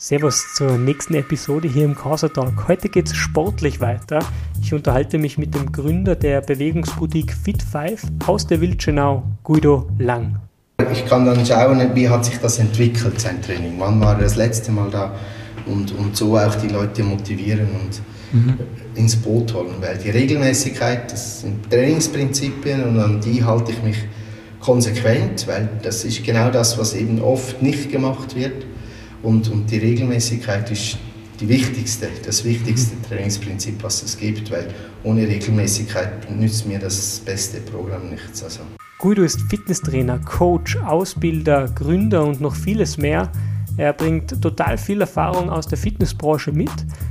Servus zur nächsten Episode hier im Corsa Talk. Heute geht es sportlich weiter. Ich unterhalte mich mit dem Gründer der Bewegungsboutique Fit5 aus der Wildschenau, Guido Lang. Ich kann dann schauen, wie hat sich das entwickelt, sein Training. Wann war er das letzte Mal da? Und, und so auch die Leute motivieren und mhm. ins Boot holen. Weil die Regelmäßigkeit, das sind Trainingsprinzipien und an die halte ich mich konsequent, weil das ist genau das, was eben oft nicht gemacht wird. Und, und die Regelmäßigkeit ist die wichtigste, das wichtigste Trainingsprinzip, was es gibt, weil ohne Regelmäßigkeit nützt mir das beste Programm nichts. Also. Guido ist Fitnesstrainer, Coach, Ausbilder, Gründer und noch vieles mehr. Er bringt total viel Erfahrung aus der Fitnessbranche mit.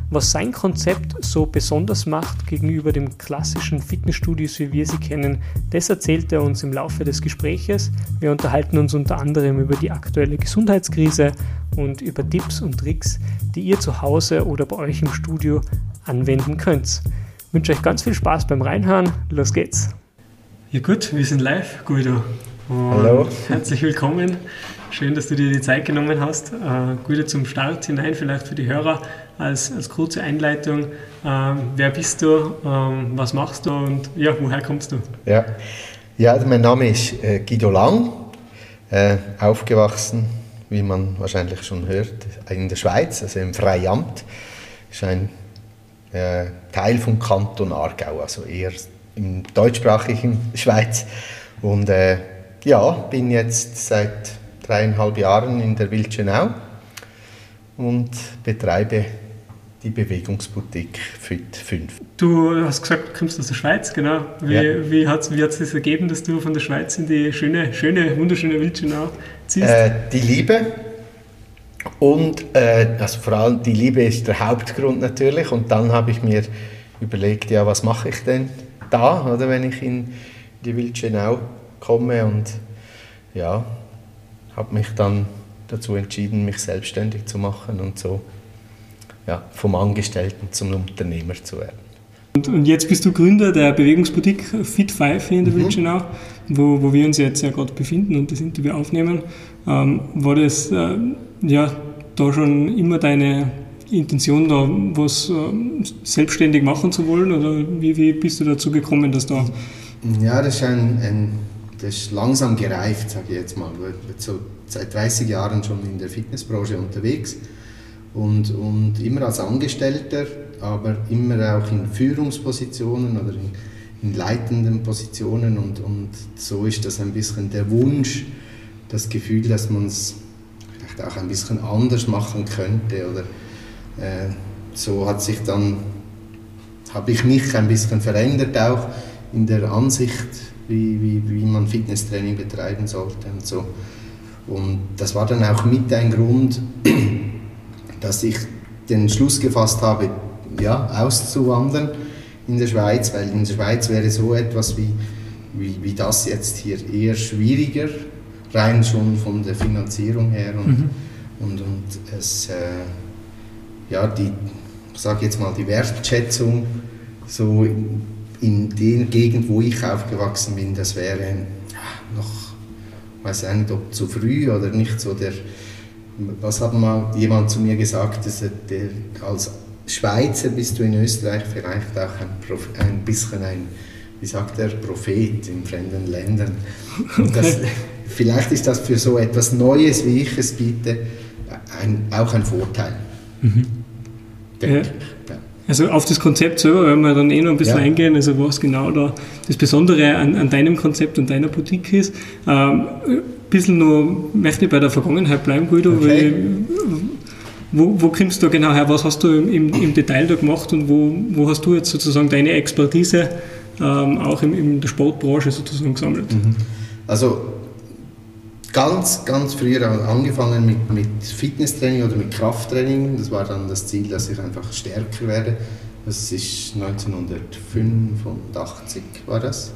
Was sein Konzept so besonders macht gegenüber dem klassischen Fitnessstudios, wie wir sie kennen, das erzählt er uns im Laufe des Gespräches. Wir unterhalten uns unter anderem über die aktuelle Gesundheitskrise und über Tipps und Tricks, die ihr zu Hause oder bei euch im Studio anwenden könnt. Ich wünsche euch ganz viel Spaß beim Reinhören. Los geht's! Ja gut, wir sind live, Guido. Und Hallo. Herzlich willkommen. Schön, dass du dir die Zeit genommen hast. Äh, Guido zum Start hinein, vielleicht für die Hörer als, als kurze Einleitung. Äh, wer bist du, ähm, was machst du und ja, woher kommst du? Ja, ja mein Name ist äh, Guido Lang, äh, aufgewachsen, wie man wahrscheinlich schon hört, in der Schweiz, also im Freiamt. Ist ein äh, Teil vom Kanton Aargau, also eher im deutschsprachigen Schweiz. Und äh, ja, bin jetzt seit dreieinhalb Jahren in der Wildschenau und betreibe die Bewegungsboutique Fit 5. Du hast gesagt, du kommst aus der Schweiz, genau. Wie, ja. wie hat es wie sich ergeben, dass du von der Schweiz in die schöne, schöne wunderschöne Wildschenau ziehst? Äh, die Liebe und äh, also vor allem die Liebe ist der Hauptgrund natürlich und dann habe ich mir überlegt, ja, was mache ich denn da, oder, wenn ich in die Wildschenau komme und ja, habe mich dann dazu entschieden, mich selbstständig zu machen und so ja, vom Angestellten zum Unternehmer zu werden. Und, und jetzt bist du Gründer der Bewegungsboutique Fit5 hier in der mhm. Wildschenau, wo, wo wir uns jetzt ja gerade befinden und das Interview aufnehmen. Ähm, war das äh, ja, da schon immer deine Intention, da was äh, selbstständig machen zu wollen? Oder wie, wie bist du dazu gekommen, dass da. Ja, das ist, ein, ein das ist langsam gereift, sage ich jetzt mal. So seit 30 Jahren schon in der Fitnessbranche unterwegs und, und immer als Angestellter, aber immer auch in Führungspositionen oder in, in leitenden Positionen und, und so ist das ein bisschen der Wunsch, das Gefühl, dass man es vielleicht auch ein bisschen anders machen könnte oder äh, so hat sich dann, habe ich mich ein bisschen verändert auch in der Ansicht, wie, wie, wie man Fitnesstraining betreiben sollte und so. Und das war dann auch mit ein Grund, dass ich den Schluss gefasst habe, ja, auszuwandern in der Schweiz, weil in der Schweiz wäre so etwas wie, wie, wie das jetzt hier eher schwieriger, rein schon von der Finanzierung her und, mhm. und, und es, äh, ja, die, ich sage jetzt mal, die Wertschätzung so in, der Gegend, wo ich aufgewachsen bin, das wäre noch, ich weiß nicht, ob zu früh oder nicht so der, was hat mal jemand zu mir gesagt, dass der, als Schweizer bist du in Österreich vielleicht auch ein, ein bisschen ein, wie sagt er, Prophet in fremden Ländern. Das, vielleicht ist das für so etwas Neues, wie ich es biete, ein, auch ein Vorteil. Mhm. Denke ja. Also auf das Konzept selber werden wir dann eh noch ein bisschen ja. eingehen, also was genau da das Besondere an, an deinem Konzept und deiner Boutique ist. Ähm, ein bisschen noch, möchte ich bei der Vergangenheit bleiben, Guido, okay. weil, wo, wo kommst du genau her, was hast du im, im Detail da gemacht und wo, wo hast du jetzt sozusagen deine Expertise ähm, auch in, in der Sportbranche sozusagen gesammelt? Mhm. Also ganz, ganz früher angefangen mit, mit Fitnesstraining oder mit Krafttraining. Das war dann das Ziel, dass ich einfach stärker werde. Das ist 1985 war das.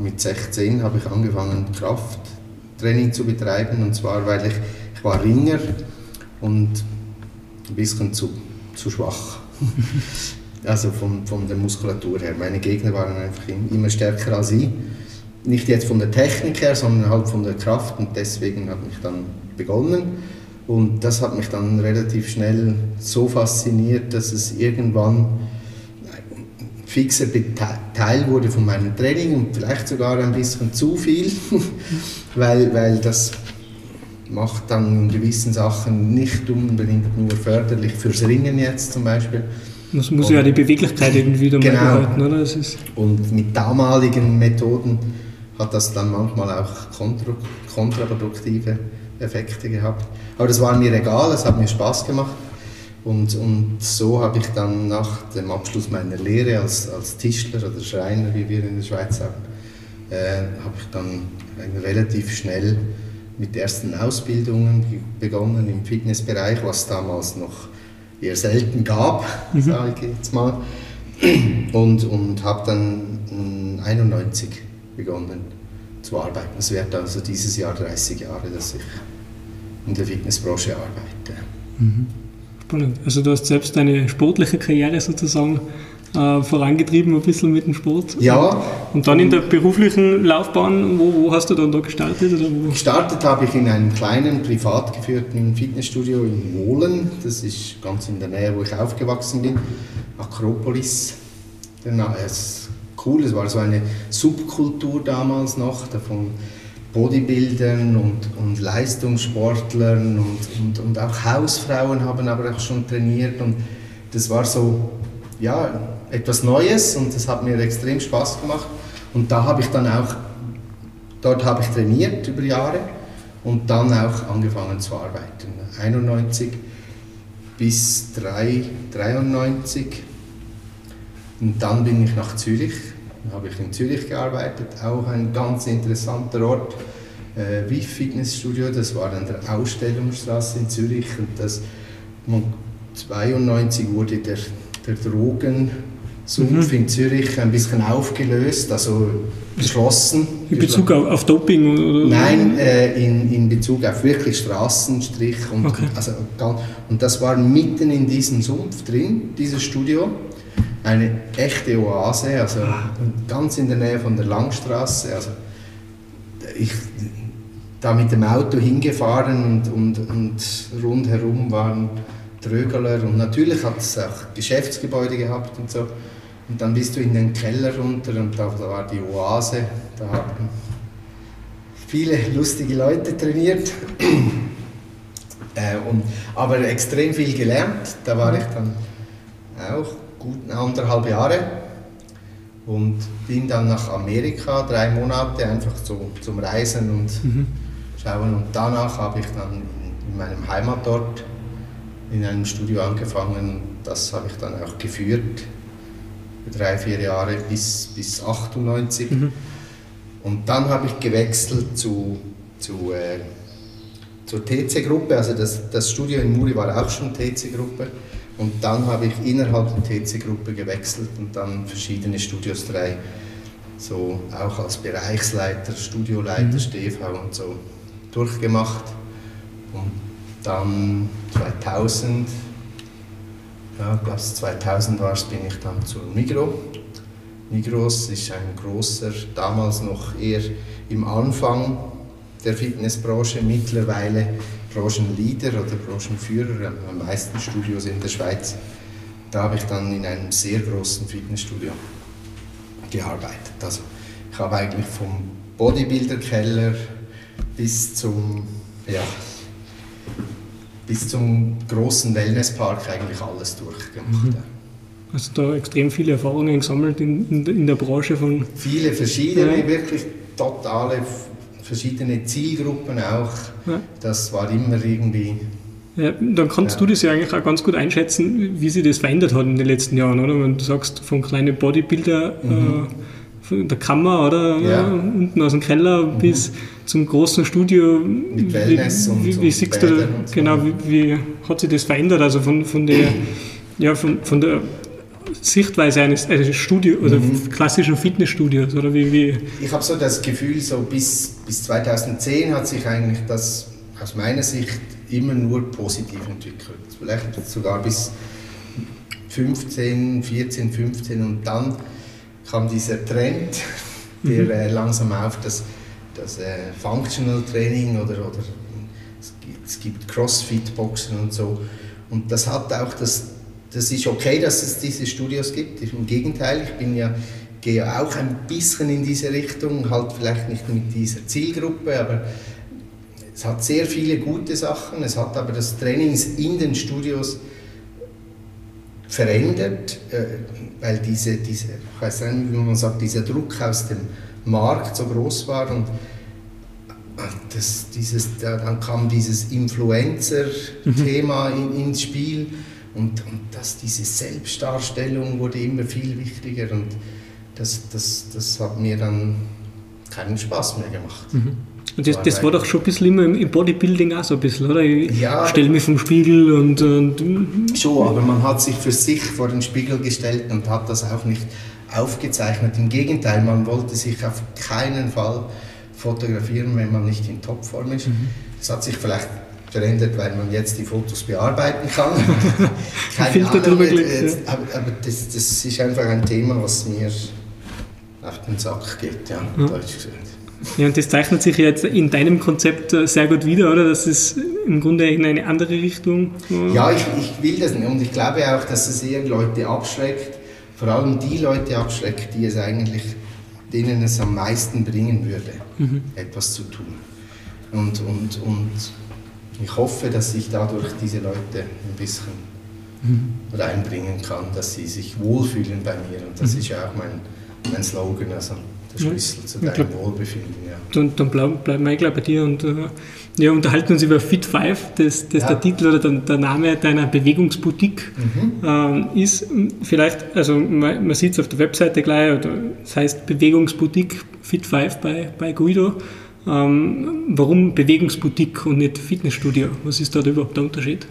Mit 16 habe ich angefangen Krafttraining zu betreiben und zwar weil ich, ich war Ringer und ein bisschen zu, zu schwach. also von, von der Muskulatur her. Meine Gegner waren einfach immer stärker als ich nicht jetzt von der Technik her, sondern halt von der Kraft und deswegen habe ich dann begonnen Und das hat mich dann relativ schnell so fasziniert, dass es irgendwann ein fixer Teil wurde von meinem Training und vielleicht sogar ein bisschen zu viel, weil, weil das macht dann in gewissen Sachen nicht unbedingt nur förderlich fürs Ringen jetzt zum Beispiel. Das muss und, ja die Beweglichkeit irgendwie dann genau. behalten, oder? Und mit damaligen Methoden hat das dann manchmal auch kontra, kontraproduktive Effekte gehabt. Aber das war mir egal, es hat mir Spaß gemacht. Und, und so habe ich dann nach dem Abschluss meiner Lehre als, als Tischler oder Schreiner, wie wir in der Schweiz sagen, äh, habe ich dann relativ schnell mit ersten Ausbildungen begonnen im Fitnessbereich, was damals noch eher selten gab, mhm. sage ich jetzt mal. Und, und habe dann 1991 begonnen zu arbeiten. Es wird also dieses Jahr 30 Jahre, dass ich in der Fitnessbranche arbeite. Mhm. Spannend. Also du hast selbst deine sportliche Karriere sozusagen äh, vorangetrieben, ein bisschen mit dem Sport. Ja. Und dann in der beruflichen Laufbahn, wo, wo hast du dann da gestartet? Gestartet habe ich in einem kleinen, privat geführten Fitnessstudio in Wohlen. Das ist ganz in der Nähe, wo ich aufgewachsen bin. Akropolis. Es ist cool, es war so eine Subkultur damals noch, davon Bodybuildern und, und Leistungssportlern und, und, und auch Hausfrauen haben aber auch schon trainiert und das war so, ja, etwas Neues und das hat mir extrem Spaß gemacht. Und da habe ich dann auch, dort habe ich trainiert über Jahre und dann auch angefangen zu arbeiten. 91 bis 3, 93 und dann bin ich nach Zürich, habe ich in Zürich gearbeitet, auch ein ganz interessanter Ort, äh, WIF Fitnessstudio, das war an der Ausstellungsstraße in Zürich und das 92 wurde der, der Drogen Sumpf mhm. in Zürich ein bisschen aufgelöst, also geschlossen. In Bezug auf, auf Doping? Oder? Nein, äh, in, in Bezug auf wirklich Straßenstrich. Und, okay. also, und das war mitten in diesem Sumpf drin, dieses Studio. Eine echte Oase, also ganz in der Nähe von der Langstraße. Also ich da mit dem Auto hingefahren und, und, und rundherum waren Trögeler und natürlich hat es auch Geschäftsgebäude gehabt und so. Und dann bist du in den Keller runter und da, da war die Oase, da haben viele lustige Leute trainiert. äh, und, aber extrem viel gelernt. Da war ich dann auch gut anderthalb Jahre und bin dann nach Amerika drei Monate einfach so zum Reisen und mhm. schauen. Und danach habe ich dann in meinem Heimatort in einem Studio angefangen. Das habe ich dann auch geführt drei, vier Jahre bis, bis 98. Mhm. Und dann habe ich gewechselt zu, zu, äh, zur TC-Gruppe. Also das, das Studio in Muri war auch schon TC-Gruppe. Und dann habe ich innerhalb der TC-Gruppe gewechselt und dann verschiedene Studios, drei, so auch als Bereichsleiter, Studioleiter, mhm. StV und so durchgemacht. Und dann 2000 ja, glaube 2000 war es, bin ich dann zu Migro. Migros ist ein großer, damals noch eher im Anfang der Fitnessbranche, mittlerweile Branchenleader oder Branchenführer, am meisten Studios in der Schweiz. Da habe ich dann in einem sehr großen Fitnessstudio gearbeitet. Also ich habe eigentlich vom Bodybuilder-Keller bis zum ja, bis zum großen Wellnesspark eigentlich alles durchgemacht. Mhm. Hast du da extrem viele Erfahrungen gesammelt in, in, in der Branche von? Viele verschiedene, ja. wirklich totale verschiedene Zielgruppen auch. Ja. Das war immer irgendwie. Ja, dann kannst ja. du das ja eigentlich auch ganz gut einschätzen, wie sich das verändert hat in den letzten Jahren, oder? Wenn du sagst, von kleinen Bodybuilder mhm. äh, von der Kammer oder ja. unten aus dem Keller mhm. bis zum großen Studio. Mit Wellness wie, und, wie, wie siehst du, so. genau, wie, wie, hat sich das verändert? Also von, von der, ja, von, von der Sichtweise eines, eines Studio oder mhm. klassischen Fitnessstudios oder wie, wie? Ich habe so das Gefühl, so bis, bis 2010 hat sich eigentlich das aus meiner Sicht immer nur positiv entwickelt. Vielleicht sogar bis 15, 14, 15 und dann kam dieser Trend, der mhm. äh, langsam auf das, das äh, Functional Training oder, oder es gibt Crossfit-Boxen und so. Und das hat auch das, das ist okay, dass es diese Studios gibt. Im Gegenteil, ich bin ja gehe auch ein bisschen in diese Richtung, halt vielleicht nicht mit dieser Zielgruppe, aber es hat sehr viele gute Sachen. Es hat aber das Training in den Studios verändert, äh, weil diese, diese, ich weiß nicht, wie man sagt, dieser Druck aus dem Markt so groß war und das, dieses, dann kam dieses Influencer-Thema mhm. in, ins Spiel und, und das, diese Selbstdarstellung wurde immer viel wichtiger und das, das, das hat mir dann keinen Spaß mehr gemacht. Mhm. Und das, das war doch schon ein bisschen immer im Bodybuilding auch so ein bisschen, oder? Ich ja, stelle mich vom Spiegel und, und. Schon, aber man hat sich für sich vor den Spiegel gestellt und hat das auch nicht aufgezeichnet. Im Gegenteil, man wollte sich auf keinen Fall fotografieren, wenn man nicht in Topform ist. Mhm. Das hat sich vielleicht verändert, weil man jetzt die Fotos bearbeiten kann. Keine Filter Ahnung, drüber jetzt, aber, aber das, das, ist einfach ein Thema, was mir auf den Sack geht, ja, ja. deutsch gesagt. Ja, und das zeichnet sich jetzt in deinem Konzept äh, sehr gut wieder, oder? Das ist im Grunde in eine andere Richtung. Ja, ich, ich will das nicht. Und ich glaube auch, dass es eher Leute abschreckt, vor allem die Leute abschreckt, die es eigentlich, denen es am meisten bringen würde, mhm. etwas zu tun. Und, und, und ich hoffe, dass ich dadurch diese Leute ein bisschen mhm. reinbringen kann, dass sie sich wohlfühlen bei mir. Und das mhm. ist ja auch mein, mein Slogan. Also der Schlüssel ja, zu deinem glaub, Wohlbefinden. Ja. Dann, dann bleiben, bleiben wir gleich bei dir und äh, ja, unterhalten uns über Fit 5, das, das ja. der Titel oder der, der Name deiner Bewegungsboutique mhm. äh, ist. Vielleicht, also man, man sieht es auf der Webseite gleich, oder das heißt Bewegungsboutique Fit 5 bei, bei Guido. Ähm, warum Bewegungsboutique und nicht Fitnessstudio? Was ist da überhaupt der Unterschied?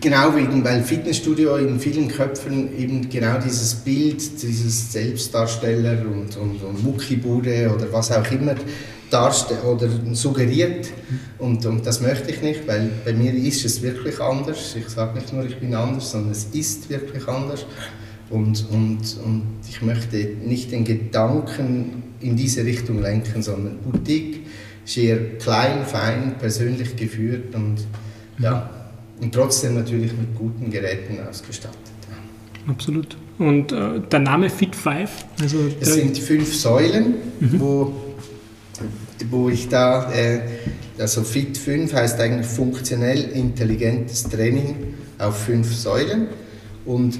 Genau wegen, weil Fitnessstudio in vielen Köpfen eben genau dieses Bild, dieses Selbstdarsteller und, und, und Muckibude oder was auch immer darstellt oder suggeriert. Und, und das möchte ich nicht, weil bei mir ist es wirklich anders. Ich sage nicht nur, ich bin anders, sondern es ist wirklich anders. Und, und, und ich möchte nicht den Gedanken in diese Richtung lenken, sondern Boutique ist eher klein, fein, persönlich geführt und, ja, und trotzdem natürlich mit guten Geräten ausgestattet. Absolut. Und äh, der Name Fit 5? Also es sind fünf Säulen, mhm. wo, wo ich da, äh, also Fit 5 heißt eigentlich funktionell intelligentes Training auf fünf Säulen. Und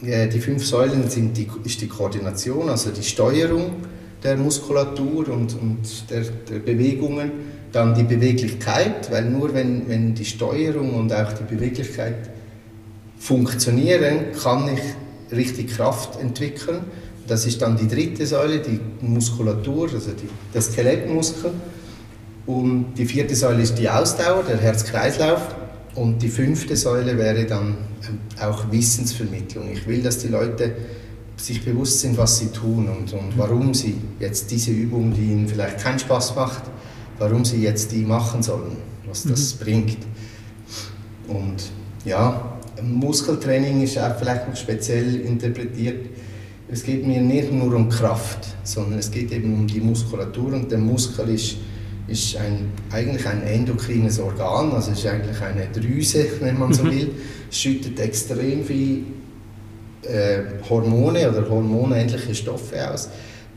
die fünf Säulen sind die, ist die Koordination, also die Steuerung der Muskulatur und, und der, der, Bewegungen, dann die Beweglichkeit, weil nur wenn, wenn die Steuerung und auch die Beweglichkeit funktionieren, kann ich richtig Kraft entwickeln. Das ist dann die dritte Säule, die Muskulatur, also die, der Skelettmuskel. Und die vierte Säule ist die Ausdauer, der Herz-Kreislauf. Und die fünfte Säule wäre dann ähm, auch Wissensvermittlung. Ich will, dass die Leute sich bewusst sind, was sie tun und, und warum sie jetzt diese Übung, die ihnen vielleicht keinen Spaß macht, warum sie jetzt die machen sollen, was das mhm. bringt. Und ja, Muskeltraining ist auch vielleicht noch speziell interpretiert. Es geht mir nicht nur um Kraft, sondern es geht eben um die Muskulatur und der Muskel ist ist ein, eigentlich ein endokrines Organ, also ist eigentlich eine Drüse, wenn man so mhm. will, schüttet extrem viel äh, Hormone oder hormonähnliche Stoffe aus,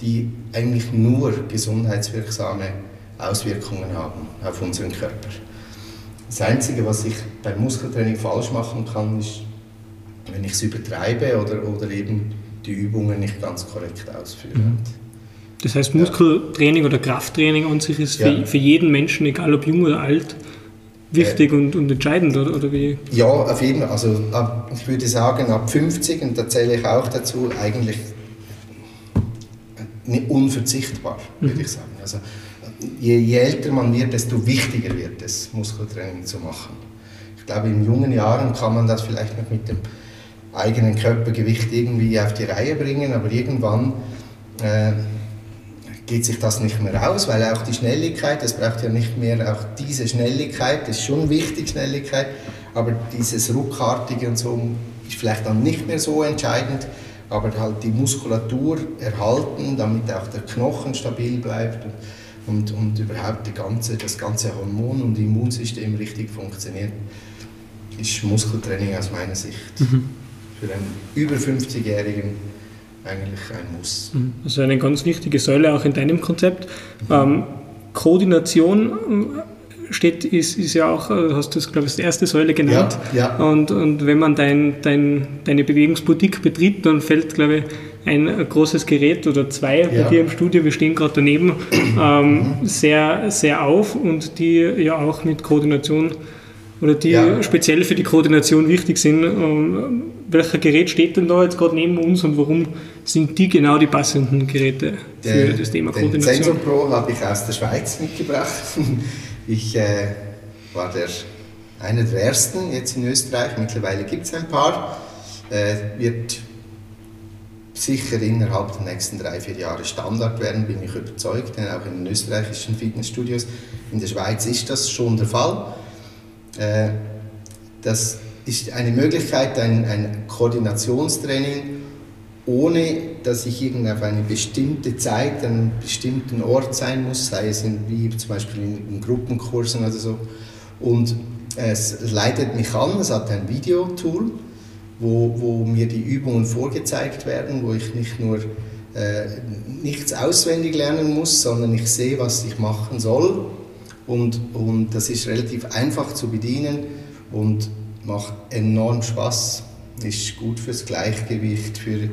die eigentlich nur gesundheitswirksame Auswirkungen haben auf unseren Körper. Das Einzige, was ich beim Muskeltraining falsch machen kann, ist, wenn ich es übertreibe oder, oder eben die Übungen nicht ganz korrekt ausführe. Mhm. Das heißt, Muskeltraining oder Krafttraining an sich ist ja. für, für, jeden Menschen, egal ob jung oder alt, wichtig äh, und, und, entscheidend, oder, oder wie? Ja, auf jeden Fall. Also ab, ich würde sagen, ab 50, und da zähle ich auch dazu, eigentlich unverzichtbar, würde mhm. ich sagen. Also, je, je, älter man wird, desto wichtiger wird es, Muskeltraining zu machen. Ich glaube, in jungen Jahren kann man das vielleicht noch mit dem eigenen Körpergewicht irgendwie auf die Reihe bringen, aber irgendwann äh, geht sich das nicht mehr aus, weil auch die Schnelligkeit, es braucht ja nicht mehr auch diese Schnelligkeit, das ist schon wichtig, Schnelligkeit, aber dieses Ruckartige und so ist vielleicht dann nicht mehr so entscheidend, aber halt die Muskulatur erhalten, damit auch der Knochen stabil bleibt. und, und überhaupt die ganze, das ganze Hormon- und Immunsystem richtig funktioniert, ist Muskeltraining aus meiner Sicht mhm. für einen über 50-Jährigen eigentlich ein Muss. Also eine ganz wichtige Säule auch in deinem Konzept. Mhm. Ähm, Koordination äh, steht, ist, ist ja auch, äh, hast du es, glaube ich, die erste Säule genannt. Ja, ja. Und, und wenn man dein, dein, deine Bewegungsboutique betritt, dann fällt, glaube ich, ein großes Gerät oder zwei ja. bei dir im Studio, wir stehen gerade daneben, ähm, mhm. sehr, sehr auf und die ja auch mit Koordination oder die ja. speziell für die Koordination wichtig sind. Ähm, welcher Gerät steht denn da jetzt gerade neben uns und warum sind die genau die passenden Geräte für der, das Thema Koordination? Den Sensor Pro habe ich aus der Schweiz mitgebracht. Ich äh, war der, einer der ersten jetzt in Österreich, mittlerweile gibt es ein paar. Äh, wird sicher innerhalb der nächsten drei, vier Jahre Standard werden, bin ich überzeugt, denn auch in den österreichischen Fitnessstudios. In der Schweiz ist das schon der Fall. Äh, das ist eine Möglichkeit, ein, ein Koordinationstraining, ohne dass ich irgendwie auf eine bestimmte Zeit an einem bestimmten Ort sein muss, sei es in, wie zum Beispiel in, in Gruppenkursen oder so. Und es leitet mich an, es hat ein Videotool, wo, wo mir die Übungen vorgezeigt werden, wo ich nicht nur äh, nichts auswendig lernen muss, sondern ich sehe, was ich machen soll und, und das ist relativ einfach zu bedienen und macht enorm Spaß. Ist gut fürs Gleichgewicht, für,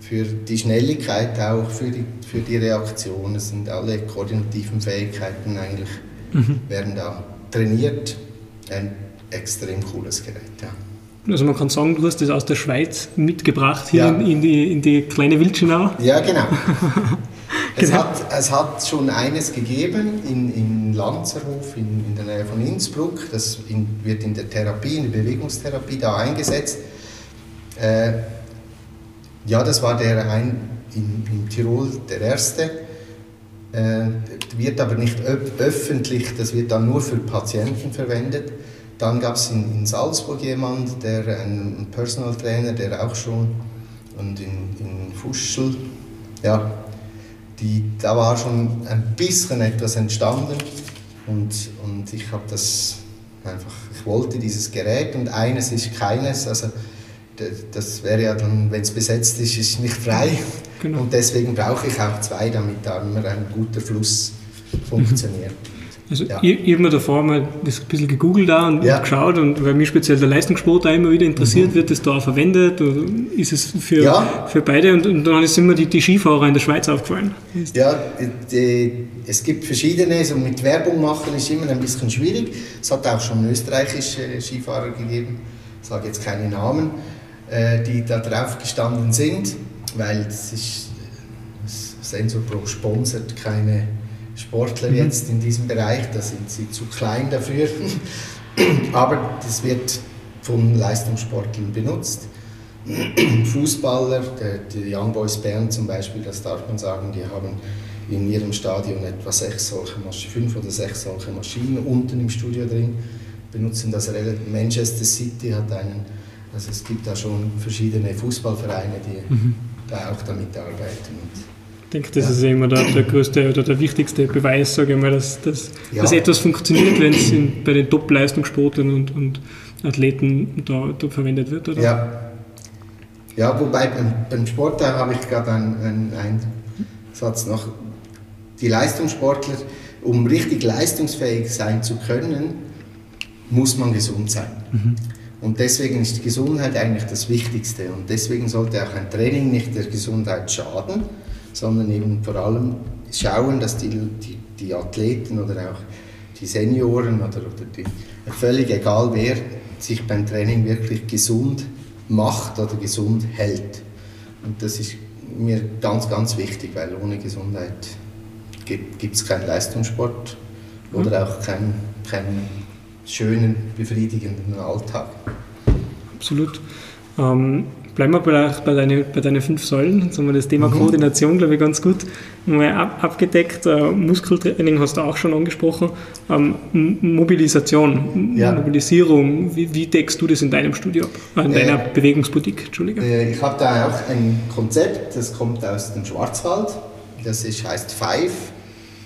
für die Schnelligkeit auch, für die, für die Reaktion. Es sind alle koordinativen Fähigkeiten eigentlich, mhm. werden da trainiert. Ein extrem cooles Gerät. Ja. Also man kann sagen, du hast das aus der Schweiz mitgebracht hier ja. in, in, die, in die kleine Wildschenau. Ja, genau. Es, genau. hat, es hat schon eines gegeben in, in Lanzerhof in, in der Nähe von Innsbruck. Das in, wird in der Therapie, in der Bewegungstherapie da eingesetzt. Äh, ja, das war der ein, in, in Tirol der erste. Äh, wird aber nicht öffentlich, das wird dann nur für Patienten verwendet. Dann gab es in, in, Salzburg jemand, der ein Personal Trainer, der auch schon und in, in Fuschel, ja, die, da war schon ein bisschen etwas entstanden und, und ich habe das einfach, ich wollte dieses Gerät und eines ist keines, also das wäre ja dann, wenn es besetzt ist, ist nicht frei genau. und deswegen brauche ich auch zwei, damit da immer ein guter Fluss funktioniert. Also ja. ich, ich habe mir davor mal das ein bisschen gegoogelt da und ja. geschaut und weil mich speziell der Leistungssport da immer wieder interessiert, mhm. wird das da verwendet oder ist es für, ja. für beide und, und dann ist immer die, die Skifahrer in der Schweiz aufgefallen. Ja, die, es gibt verschiedene, so mit Werbung machen ist immer ein bisschen schwierig. Es hat auch schon österreichische Skifahrer gegeben, ich sage jetzt keine Namen, äh, die da drauf gestanden sind, weil das ist Sensor Pro sponsert keine Sportler mhm. jetzt in diesem Bereich, da sind sie zu klein dafür. Aber das wird von Leistungssportlern benutzt. Fußballer, die Young Boys Bern zum Beispiel, das darf man sagen, die haben in ihrem Stadion etwa sechs solche Maschinen, fünf oder sechs solche Maschinen unten im Studio drin, benutzen das relativ. Manchester City hat einen, also es gibt da schon verschiedene Fußballvereine, die mhm. da auch damit arbeiten. Und denke, das ja. ist immer der, der, größte oder der wichtigste Beweis, sage ich mal, dass, dass, ja. dass etwas funktioniert, wenn es bei den Top-Leistungssportlern und, und Athleten da, da, verwendet wird, oder? Ja. Ja, wobei beim, beim Sport da habe ich gerade einen, einen, Satz noch. Die Leistungssportler, um richtig leistungsfähig sein zu können, muss man gesund sein. Mhm. Und deswegen ist die Gesundheit eigentlich das Wichtigste. Und deswegen sollte auch ein Training nicht der Gesundheit schaden, sondern eben vor allem schauen, dass die, die, die Athleten oder auch die Senioren oder, oder die, völlig egal wer, sich beim Training wirklich gesund macht oder gesund hält. Und das ist mir ganz, ganz wichtig, weil ohne Gesundheit gibt es keinen Leistungssport oder mhm. auch keinen, keinen schönen, befriedigenden Alltag. Absolut. Ähm, Bleiben wir vielleicht bei, deine, bei deinen fünf Säulen. Jetzt haben wir das Thema mhm. Koordination, glaube ich, ganz gut mal ab, abgedeckt. Äh, Muskeltraining hast du auch schon angesprochen. Ähm, Mobilisation, ja. Mobilisierung, wie, wie, deckst du das in deinem Studio ab? In äh, deiner Bewegungsboutique, Entschuldige. Äh, ich habe da auch ein Konzept, das kommt aus dem Schwarzwald. Das ist, heißt Five.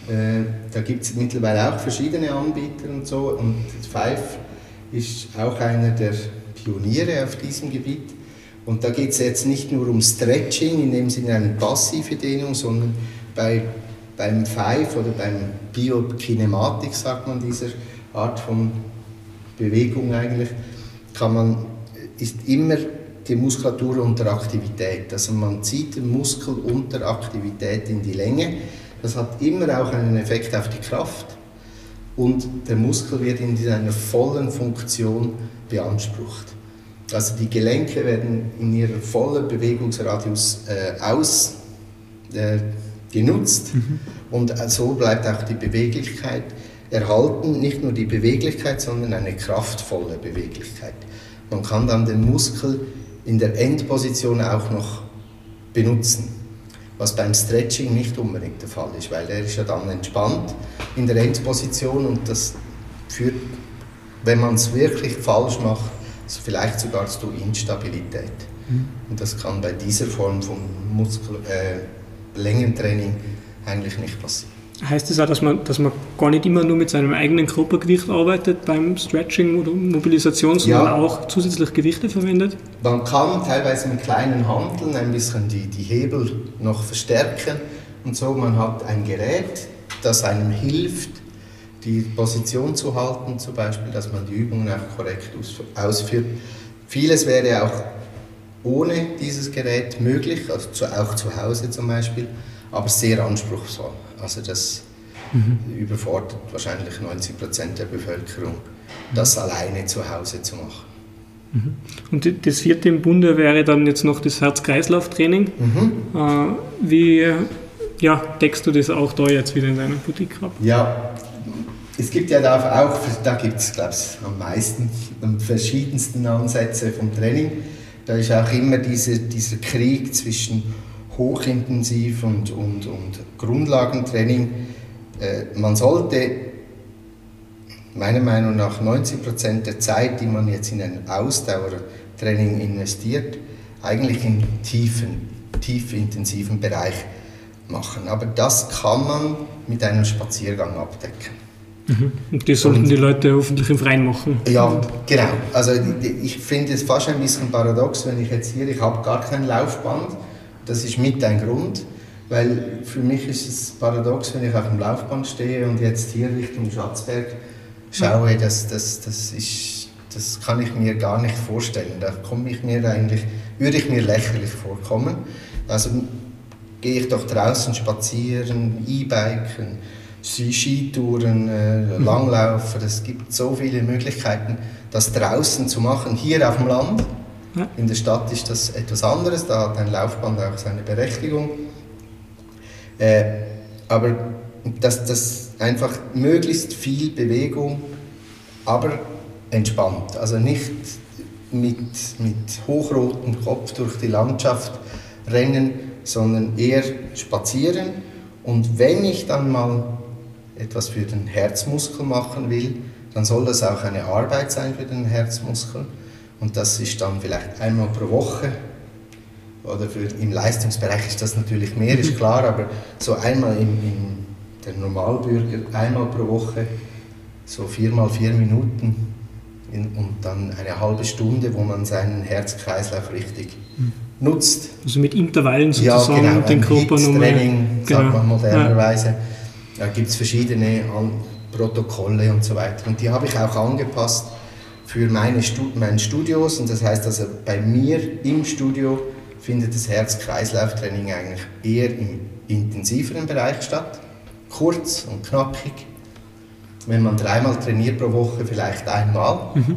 Äh, da gibt es mittlerweile auch verschiedene Anbieter und so. Und Five ist auch einer der Pioniere auf diesem Gebiet. Und da geht es jetzt nicht nur um Stretching, in dem Sinne eine passive Dehnung, sondern bei, beim Five oder beim Biokinematik, sagt man dieser Art von Bewegung eigentlich, kann man, ist immer die Muskulatur unter Aktivität. Also man zieht den Muskel unter Aktivität in die Länge. Das hat immer auch einen Effekt auf die Kraft und der Muskel wird in seiner vollen Funktion beansprucht. Also die Gelenke werden in ihrem vollen Bewegungsradius äh, aus äh, mhm. und so bleibt auch die Beweglichkeit erhalten, nicht nur die Beweglichkeit, sondern eine kraftvolle Beweglichkeit. Man kann dann den Muskel in der Endposition auch noch benutzen, was beim Stretching nicht unbedingt der Fall ist, weil er ist ja dann entspannt in der Endposition und das führt, wenn man es wirklich falsch macht, vielleicht sogar zu Instabilität. Mhm. Und das kann bei dieser Form von Muskel, äh, Längentraining eigentlich nicht passieren. Heißt das auch, dass man, dass man gar nicht immer nur mit seinem eigenen Körpergewicht arbeitet beim Stretching oder Mobilisation, sondern ja. auch zusätzlich Gewichte verwendet? Man kann teilweise mit kleinen Handeln ein bisschen die, die Hebel noch verstärken und so. Man hat ein Gerät, das einem hilft, die Position zu halten, zum Beispiel, dass man die Übungen auch korrekt ausführt. Vieles wäre auch ohne dieses Gerät möglich, also auch zu Hause zum Beispiel, aber sehr anspruchsvoll. Also das mhm. überfordert wahrscheinlich 90 Prozent der Bevölkerung, das mhm. alleine zu Hause zu machen. Mhm. Und das vierte im Bunde wäre dann jetzt noch das Herz-Kreislauf-Training. Mhm. Äh, wie ja, deckst du das auch da jetzt wieder in deiner Boutique ab? Ja, es gibt ja da auch, da gibt es, glaube ich, am meisten, am verschiedensten Ansätze vom Training. Da ist auch immer diese, dieser Krieg zwischen hochintensiv und, und, und Grundlagentraining. Äh, man sollte meiner Meinung nach 90 Prozent der Zeit, die man jetzt in ein Ausdauertraining investiert, eigentlich im tiefen, tief intensiven Bereich machen. Aber das kann man mit einem Spaziergang abdecken. Mhm. Und die sollten und, die Leute hoffentlich im Freien machen. Ja, genau. Also ich finde es fast ein bisschen paradox, wenn ich jetzt hier, ich habe gar kein Laufband, das ist mit ein Grund, weil für mich ist es paradox, wenn ich auf dem Laufband stehe und jetzt hier Richtung Schatzberg schaue, das, das, das, ist, das kann ich mir gar nicht vorstellen. Da komme ich mir eigentlich, würde ich mir lächerlich vorkommen. Also gehe ich doch draußen spazieren, E-Biken, Skitouren, äh. Langlaufen. Es gibt so viele Möglichkeiten, das draußen zu machen, hier auf dem Land ja. In der Stadt ist das etwas anderes, da hat ein Laufband auch seine Berechtigung. Äh, aber dass das einfach möglichst viel Bewegung, aber entspannt. Also nicht mit, mit hochrotem Kopf durch die Landschaft rennen, sondern eher spazieren. Und wenn ich dann mal etwas für den Herzmuskel machen will, dann soll das auch eine Arbeit sein für den Herzmuskel. Und das ist dann vielleicht einmal pro Woche. Oder für, im Leistungsbereich ist das natürlich mehr, ist klar, aber so einmal im, im der Normalbürger, einmal pro Woche, so viermal vier Minuten in, und dann eine halbe Stunde, wo man seinen Herzkreislauf richtig mhm. nutzt. Also mit Intervallen sozusagen ja, genau, den Körper nochmal. Training, genau. sagt man modernerweise. Ja. Da gibt es verschiedene Protokolle und so weiter. Und die habe ich auch angepasst für meine, meine Studios. Und das heißt also, bei mir im Studio findet das Herz-Kreislauf-Training eigentlich eher im intensiveren Bereich statt. Kurz und knackig. Wenn man dreimal trainiert pro Woche, vielleicht einmal. Mhm.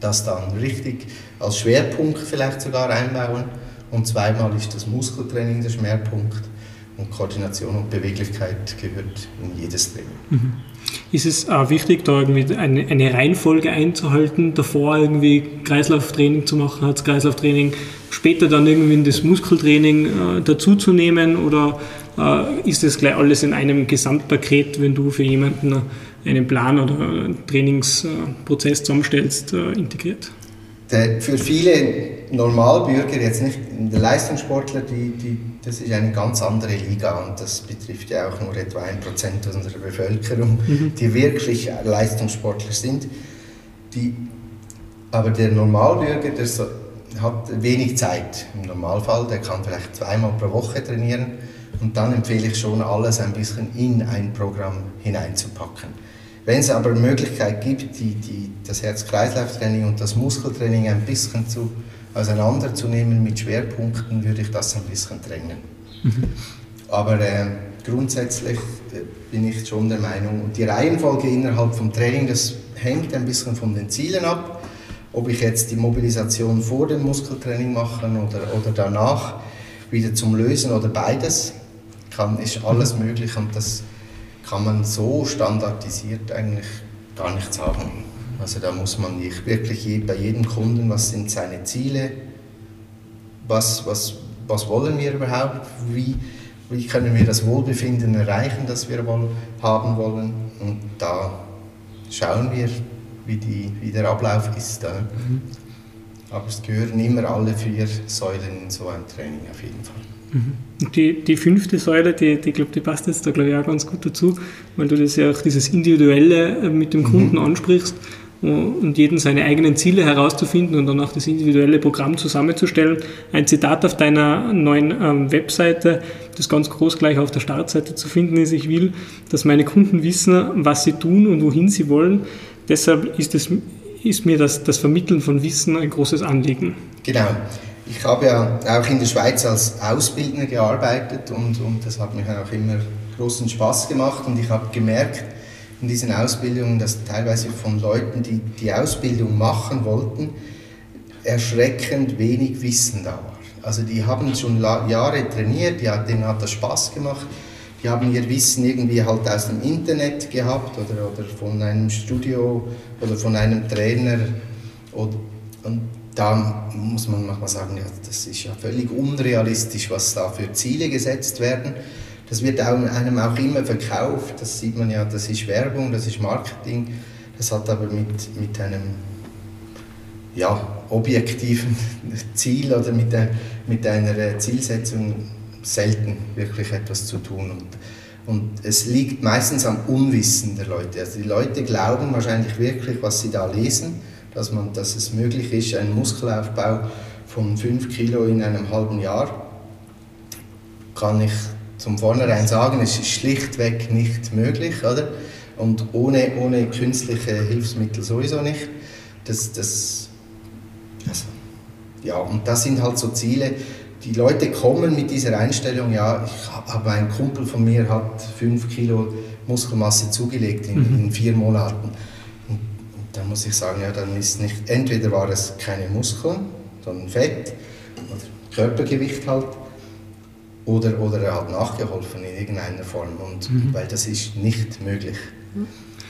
Das dann richtig als Schwerpunkt vielleicht sogar einbauen. Und zweimal ist das Muskeltraining der Schwerpunkt. Und Koordination und Beweglichkeit gehört in jedes Training. Mhm ist es auch wichtig, da irgendwie eine, eine Reihenfolge einzuhalten, davor irgendwie Kreislauftraining zu machen, als Kreislauftraining, später dann irgendwie das Muskeltraining äh, dazuzunehmen oder äh, ist das gleich alles in einem Gesamtpaket, wenn du für jemanden einen Plan oder einen Trainingsprozess zusammenstellst, äh, integriert? der, für viele Normalbürger, jetzt nicht der Leistungssportler, die, die, das ist eine ganz andere Liga und das betrifft ja auch nur etwa ein Prozent unserer Bevölkerung, mhm. die wirklich Leistungssportler sind. Die, aber der Normalbürger, der so, hat wenig Zeit im Normalfall, der kann vielleicht zweimal pro Woche trainieren und dann empfehle ich schon, alles ein bisschen in ein Programm hineinzupacken. Wenn es aber Möglichkeit gibt, die, die, das Herz-Kreislauf-Training und das Muskeltraining ein bisschen zu, auseinanderzunehmen mit Schwerpunkten, würde ich das ein bisschen trennen. Mhm. Aber äh, grundsätzlich äh, bin ich schon der Meinung, und die Reihenfolge innerhalb vom Training, das hängt ein bisschen von den Zielen ab. Ob ich jetzt die Mobilisation vor dem Muskeltraining mache oder, oder danach, wieder zum Lösen oder beides, kann, ist alles mhm. möglich und das kann man so standardisiert eigentlich gar nicht sagen. Also da muss man wirklich bei jedem Kunden, was sind seine Ziele, was, was, was wollen wir überhaupt, wie, wie können wir das Wohlbefinden erreichen, das wir wohl, haben wollen. Und da schauen wir, wie, die, wie der Ablauf ist. Mhm. Aber es gehören immer alle vier Säulen in so ein Training auf jeden Fall. Die, die fünfte Säule, die, die, glaub, die passt jetzt da glaube ich auch ganz gut dazu, weil du das ja auch dieses Individuelle äh, mit dem mhm. Kunden mhm. ansprichst und jeden seine eigenen Ziele herauszufinden und dann auch das individuelle Programm zusammenzustellen. Ein Zitat auf deiner neuen ähm, Webseite, das ganz groß gleich auf der Startseite zu finden ist, ich will, dass meine Kunden wissen, was sie tun und wohin sie wollen. Deshalb ist, es, ist mir das, das Vermitteln von Wissen ein großes Anliegen. Genau. Ich habe ja auch in der Schweiz als Ausbildner gearbeitet und, und das hat mir auch immer großen Spaß gemacht und ich habe gemerkt in diesen Ausbildungen, dass teilweise von Leuten, die die Ausbildung machen wollten, erschreckend wenig Wissen da war. Also die haben schon Jahre trainiert, die, denen hat das Spaß gemacht, die haben ihr Wissen irgendwie halt aus dem Internet gehabt oder, oder von einem Studio oder von einem Trainer oder, und da muss man manchmal sagen, ja, das ist ja völlig unrealistisch, was da für Ziele gesetzt werden. Das wird einem auch immer verkauft, das sieht man ja, das ist Werbung, das ist Marketing, das hat aber mit, mit einem ja, objektiven Ziel oder mit, der, mit einer Zielsetzung selten wirklich etwas zu tun. Und, und es liegt meistens am Unwissen der Leute. Also die Leute glauben wahrscheinlich wirklich, was sie da lesen dass, man, dass es möglich ist, einen Muskelaufbau von 5 Kilo in einem halben Jahr, kann ich zum Vornherein sagen, es ist schlichtweg nicht möglich, oder? Und ohne, ohne künstliche Hilfsmittel sowieso nicht. Das, das, also, ja, und das sind halt so Ziele, die Leute kommen mit dieser Einstellung, ja, ich habe einen Kumpel von mir hat 5 Kilo Muskelmasse zugelegt in, mhm. in vier Monaten dann muss ich sagen, ja, dann ist nicht, entweder war es keine Muskeln, sondern Fett oder Körpergewicht halt, oder, oder er hat nachgeholfen in irgendeiner Form, und, mhm. weil das ist nicht möglich.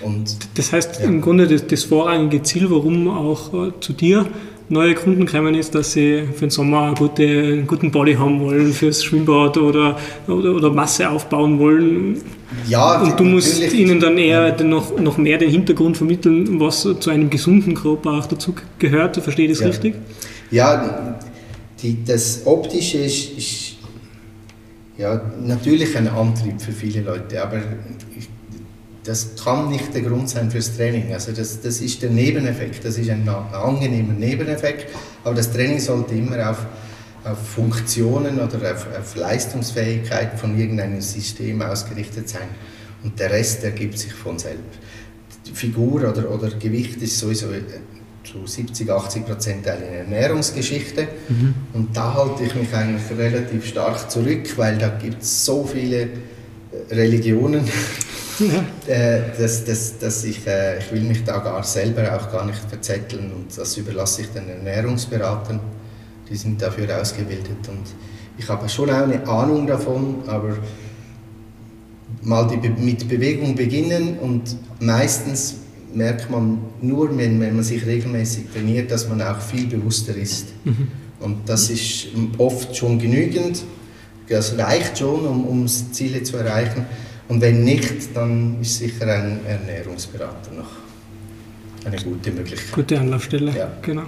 Und, das heißt ja. im Grunde das, das vorrangige Ziel, warum auch äh, zu dir neue Kunden kommen, ist, dass sie für den Sommer eine gute, einen guten Body haben wollen, fürs Schwimmbad oder, oder, oder Masse aufbauen wollen. Ja, und du musst ihnen dann eher noch, noch mehr den Hintergrund vermitteln, was zu einem gesunden Körper auch dazu gehört. Verstehe ich das ja. richtig? Ja, die, das Optische ist, ist ja, natürlich ein Antrieb für viele Leute, aber ich das kann nicht der Grund sein fürs Training. Also das, das ist der Nebeneffekt, das ist ein, angenehmer Nebeneffekt, aber das Training sollte immer auf, auf Funktionen oder auf, auf Leistungsfähigkeit von irgendeinem System ausgerichtet sein und der Rest ergibt sich von selbst. Die Figur oder, oder Gewicht ist sowieso äh, zu 70, 80 Prozent eine Ernährungsgeschichte mhm. und da halte ich mich eigentlich relativ stark zurück, weil da gibt es so viele äh, Religionen ja. Äh, dass, dass, dass ich, äh, ich will mich da gar selber auch gar nicht verzetteln und das überlasse ich den Ernährungsberatern, die sind dafür ausgebildet und ich habe schon auch eine Ahnung davon, aber mal die, mit Bewegung beginnen und meistens merkt man nur, wenn, wenn man sich regelmäßig trainiert, dass man auch viel bewusster ist. Mhm. Und das ist oft schon genügend, das reicht schon, um, um Ziele zu erreichen. Und wenn nicht, dann ist sicher ein Ernährungsberater noch eine gute Möglichkeit. Gute Anlaufstelle, ja. genau.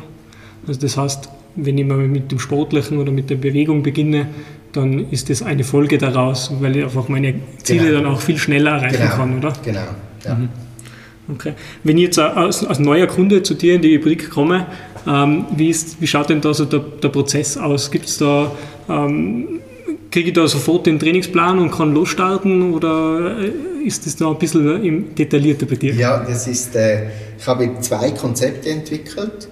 Also das heißt, wenn ich mal mit dem Sportlichen oder mit der Bewegung beginne, dann ist das eine Folge daraus, weil ich einfach meine Ziele genau. dann auch viel schneller erreichen genau. kann, oder? Genau. Ja. Mhm. Okay. Wenn ich jetzt als, als, neuer Kunde zu dir in die Fabrik komme, ähm, wie, ist, wie schaut denn da so der, der Prozess aus? Gibt es da, ähm, kriege ich da sofort den Trainingsplan und kann losstarten oder äh, ist das da ein bisschen detaillierter bei dir? Ja, das ist, äh, ich habe zwei Konzepte entwickelt,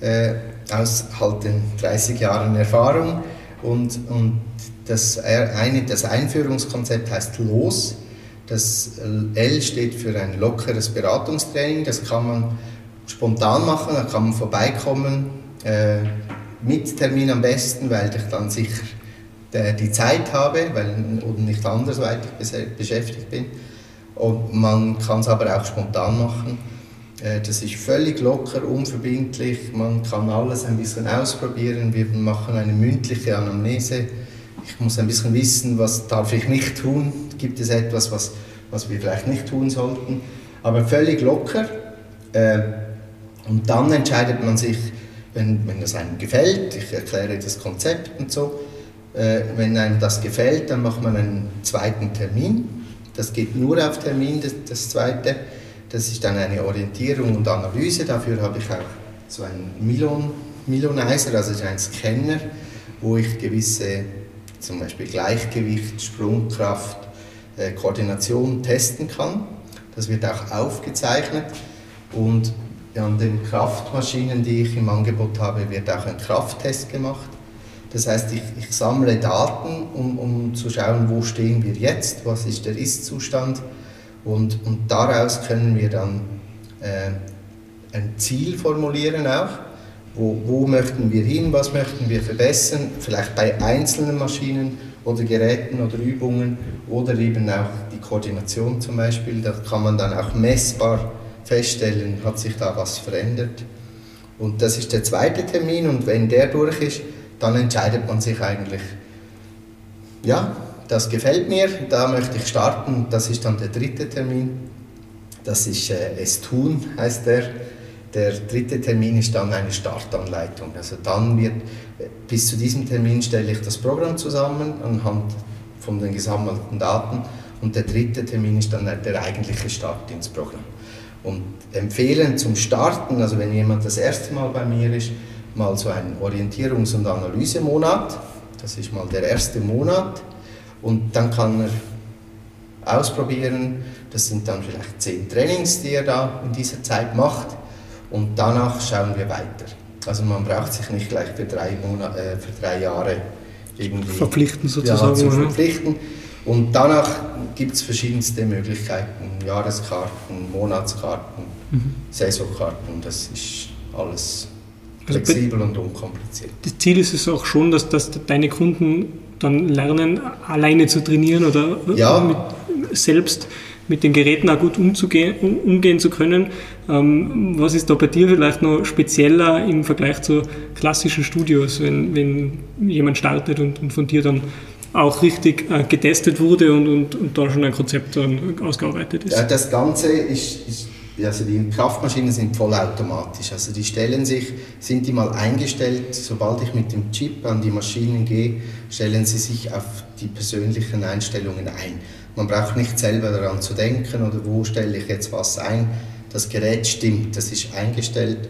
äh, aus halt den 30 Jahren Erfahrung und, und das, eine, das Einführungskonzept heißt LOS. Das L steht für ein lockeres Beratungstraining. Das kann man spontan machen, da kann man vorbeikommen, äh, mit Termin am besten, weil ich dann sicher die Zeit habe weil, und nicht andersweitig beschäftigt bin. Und man kann es aber auch spontan machen. Äh, das ist völlig locker, unverbindlich. Man kann alles ein bisschen ausprobieren. Wir machen eine mündliche Anamnese. Ich muss ein bisschen wissen, was darf ich nicht tun. Gibt es etwas, was, was wir vielleicht nicht tun sollten? Aber völlig locker. Äh, und dann entscheidet man sich, wenn, wenn das einem gefällt, ich erkläre das Konzept und so, äh, wenn einem das gefällt, dann macht man einen zweiten Termin. Das geht nur auf Termin, das, das zweite. Das ist dann eine Orientierung und Analyse. Dafür habe ich auch so einen Milon, Milonizer, also einen Scanner, wo ich gewisse, zum Beispiel Gleichgewicht, Sprungkraft, äh, Koordination testen kann. Das wird auch aufgezeichnet und an den Kraftmaschinen, die ich im Angebot habe, wird auch ein Krafttest gemacht. Das heißt, ich, ich sammle Daten, um, um zu schauen, wo stehen wir jetzt, was ist der Ist-Zustand und, und daraus können wir dann äh, ein Ziel formulieren auch. Wo, wo möchten wir hin, was möchten wir verbessern, vielleicht bei einzelnen Maschinen oder Geräten oder Übungen oder eben auch die Koordination zum Beispiel. Da kann man dann auch messbar feststellen, hat sich da was verändert. Und das ist der zweite Termin und wenn der durch ist, dann entscheidet man sich eigentlich, ja, das gefällt mir, da möchte ich starten. Das ist dann der dritte Termin. Das ist äh, Es tun, heißt der. Der dritte Termin ist dann eine Startanleitung. Also dann wird, bis zu diesem Termin stelle ich das Programm zusammen anhand von den gesammelten Daten und der dritte Termin ist dann der eigentliche Start ins Programm. Und empfehlen zum Starten, also wenn jemand das erste Mal bei mir ist, mal so einen Orientierungs- und Analysemonat. Das ist mal der erste Monat und dann kann er ausprobieren, das sind dann vielleicht zehn Trainings, die er da in dieser Zeit macht und danach schauen wir weiter. Also man braucht sich nicht gleich für drei, Monate, äh, für drei Jahre irgendwie verpflichten sozusagen. Ja, zu verpflichten. Und danach gibt es verschiedenste Möglichkeiten, Jahreskarten, Monatskarten, mhm. Saisonkarten, das ist alles also flexibel also und unkompliziert. Das Ziel ist es auch schon, dass, dass deine Kunden dann lernen, alleine zu trainieren oder ja. mit, selbst mit den Geräten auch gut umzugehen, umgehen zu können. Ähm, was ist da bei dir vielleicht noch spezieller im Vergleich zu klassischen Studios, wenn, wenn jemand startet und, und von dir dann auch richtig äh, getestet wurde und, und, und, da schon ein Konzept dann ausgearbeitet ist? Ja, das Ganze ist, ist also die Kraftmaschinen sind vollautomatisch. Also die stellen sich, sind die mal eingestellt, sobald ich mit dem Chip an die Maschinen gehe, stellen sie sich auf die persönlichen Einstellungen ein. Man braucht nicht selber daran zu denken oder wo stelle ich jetzt was ein. Das Gerät stimmt, das ist eingestellt.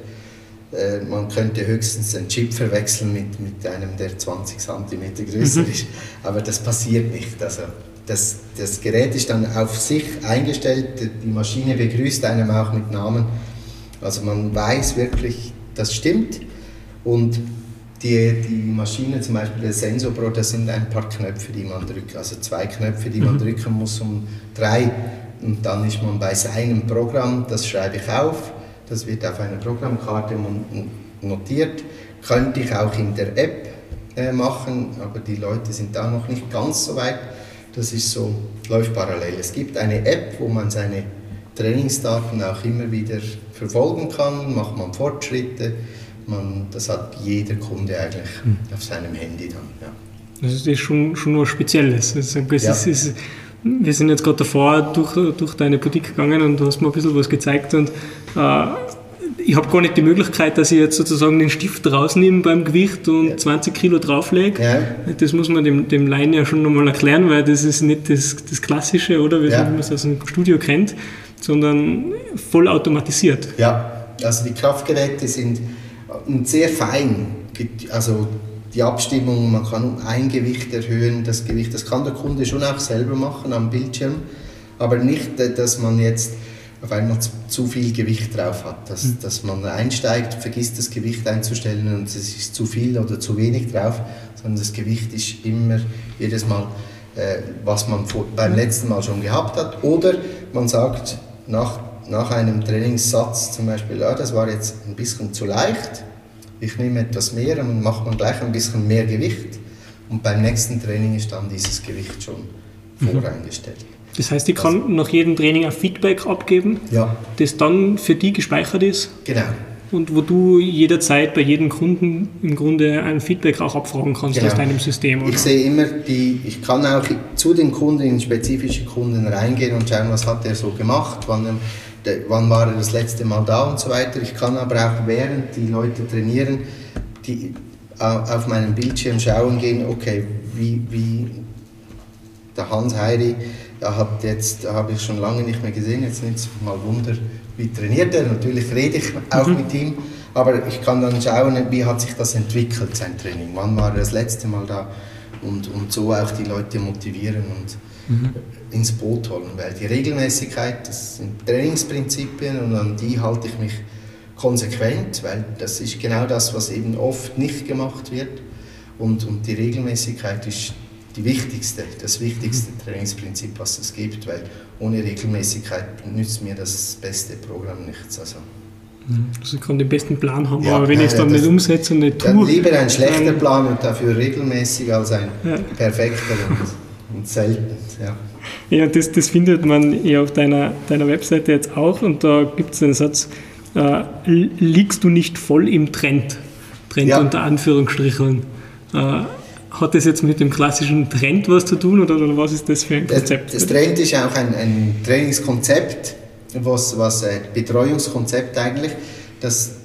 Äh, man könnte höchstens den Chip verwechseln mit, mit einem, der 20 cm größer mhm. ist, aber das passiert nicht. Also das, das Gerät ist dann auf sich eingestellt, die Maschine begrüßt einem auch mit Namen. Also man weiß wirklich, das stimmt. Und die, die Maschine, zum Beispiel der Sensor Pro, das sind ein paar Knöpfe, die man drückt, also zwei Knöpfe, die man mhm. drücken muss, um drei. Und dann ist man bei seinem Programm, das schreibe ich auf, das wird auf einer Programmkarte notiert. Könnte ich auch in der App äh, machen, aber die Leute sind da noch nicht ganz so weit. Das ist so, läuft parallel. Es gibt eine App, wo man seine Trainingsdaten auch immer wieder verfolgen kann, macht man Fortschritte. Man, das hat jeder Kunde eigentlich mhm. auf seinem Handy dann. Ja. Das ist schon, schon was Spezielles. Das ist, ja. ist, wir sind jetzt gerade davor durch, durch deine Boutique gegangen und du hast mir ein bisschen was gezeigt und äh, ich habe gar nicht die Möglichkeit, dass ich jetzt sozusagen den Stift rausnehme beim Gewicht und ja. 20 Kilo drauflege. Ja. Das muss man dem, dem Laien ja schon nochmal erklären, weil das ist nicht das, das Klassische, oder wie ja. man es aus dem Studio kennt, sondern voll automatisiert. Ja, also die Kraftgeräte sind sehr fein. Also die Abstimmung, man kann ein Gewicht erhöhen, das Gewicht, das kann der Kunde schon auch selber machen am Bildschirm, aber nicht, dass man jetzt auf einmal zu viel Gewicht drauf hat, dass, mhm. dass man einsteigt, vergisst das Gewicht einzustellen und es ist zu viel oder zu wenig drauf, sondern das Gewicht ist immer jedes Mal, äh, was man vor, beim letzten Mal schon gehabt hat. Oder man sagt nach, nach einem Trainingssatz zum Beispiel, ja, das war jetzt ein bisschen zu leicht, ich nehme etwas mehr und macht man gleich ein bisschen mehr Gewicht und beim nächsten Training ist dann dieses Gewicht schon mhm. voreingestellt. Das heißt, ich kann also, nach jedem Training ein Feedback abgeben, ja. das dann für die gespeichert ist. Genau. Und wo du jederzeit bei jedem Kunden im Grunde ein Feedback auch abfragen kannst genau. aus deinem System. Oder? Ich sehe immer die, ich kann auch zu den Kunden, in spezifische Kunden reingehen und schauen, was hat er so gemacht, wann, wann war er das letzte Mal da und so weiter. Ich kann aber auch während die Leute trainieren, die auf meinem Bildschirm schauen gehen, okay, wie, wie der Hans Heiri hat jetzt, habe ich schon lange nicht mehr gesehen, jetzt nimmt es mal Wunder, wie trainiert er. Natürlich rede ich auch mhm. mit ihm, aber ich kann dann schauen, wie hat sich das entwickelt, sein Training. Wann war er das letzte Mal da? Und, und so auch die Leute motivieren und mhm. Ins Boot holen. Weil die Regelmäßigkeit, das sind Trainingsprinzipien und an die halte ich mich konsequent, weil das ist genau das, was eben oft nicht gemacht wird. Und, und die Regelmäßigkeit ist die wichtigste, das wichtigste Trainingsprinzip, was es gibt, weil ohne Regelmäßigkeit nützt mir das beste Programm nichts. Also, mhm. also ich kann den besten Plan haben, ja, aber wenn ja, ich es dann ja, nicht umsetze und nicht tue... Ja, lieber ein schlechter Plan und dafür regelmäßig als ein perfekter und, selten. Ja, ja das, das findet man ja auf deiner, deiner Webseite jetzt auch und da gibt es den Satz, äh, liegst du nicht voll im Trend? Trend unter Anführungsstrichen. Äh, hat das jetzt mit dem klassischen Trend was zu tun oder, oder was ist das für ein Konzept? Das, das Trend ist auch ein, ein Trainingskonzept, was, was ein Betreuungskonzept eigentlich, das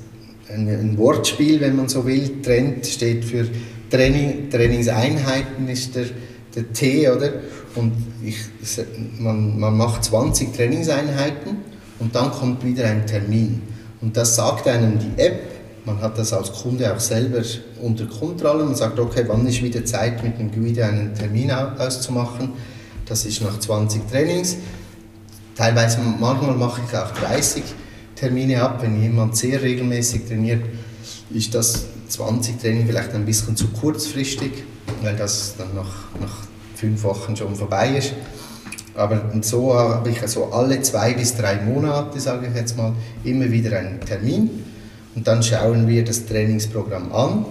ein, ein, Wortspiel, wenn man so will. Trend steht für Training, Trainingseinheiten, ist der, der T, oder? Und ich, man, man macht 20 Trainingseinheiten und dann kommt wieder ein Termin. Und das sagt einem die App, man hat das als Kunde auch selber unter Kontrolle. Man sagt, okay, wann ist wieder Zeit, mit dem Guide einen Termin auszumachen. Das ist nach 20 Trainings. Teilweise, manchmal mache ich auch 30 Termine ab. Wenn jemand sehr regelmäßig trainiert, ist das 20 Training vielleicht ein bisschen zu kurzfristig, weil das dann nach, nach fünf Wochen schon vorbei ist. Aber so habe ich also alle zwei bis drei Monate, sage ich jetzt mal, immer wieder einen Termin und dann schauen wir das Trainingsprogramm an.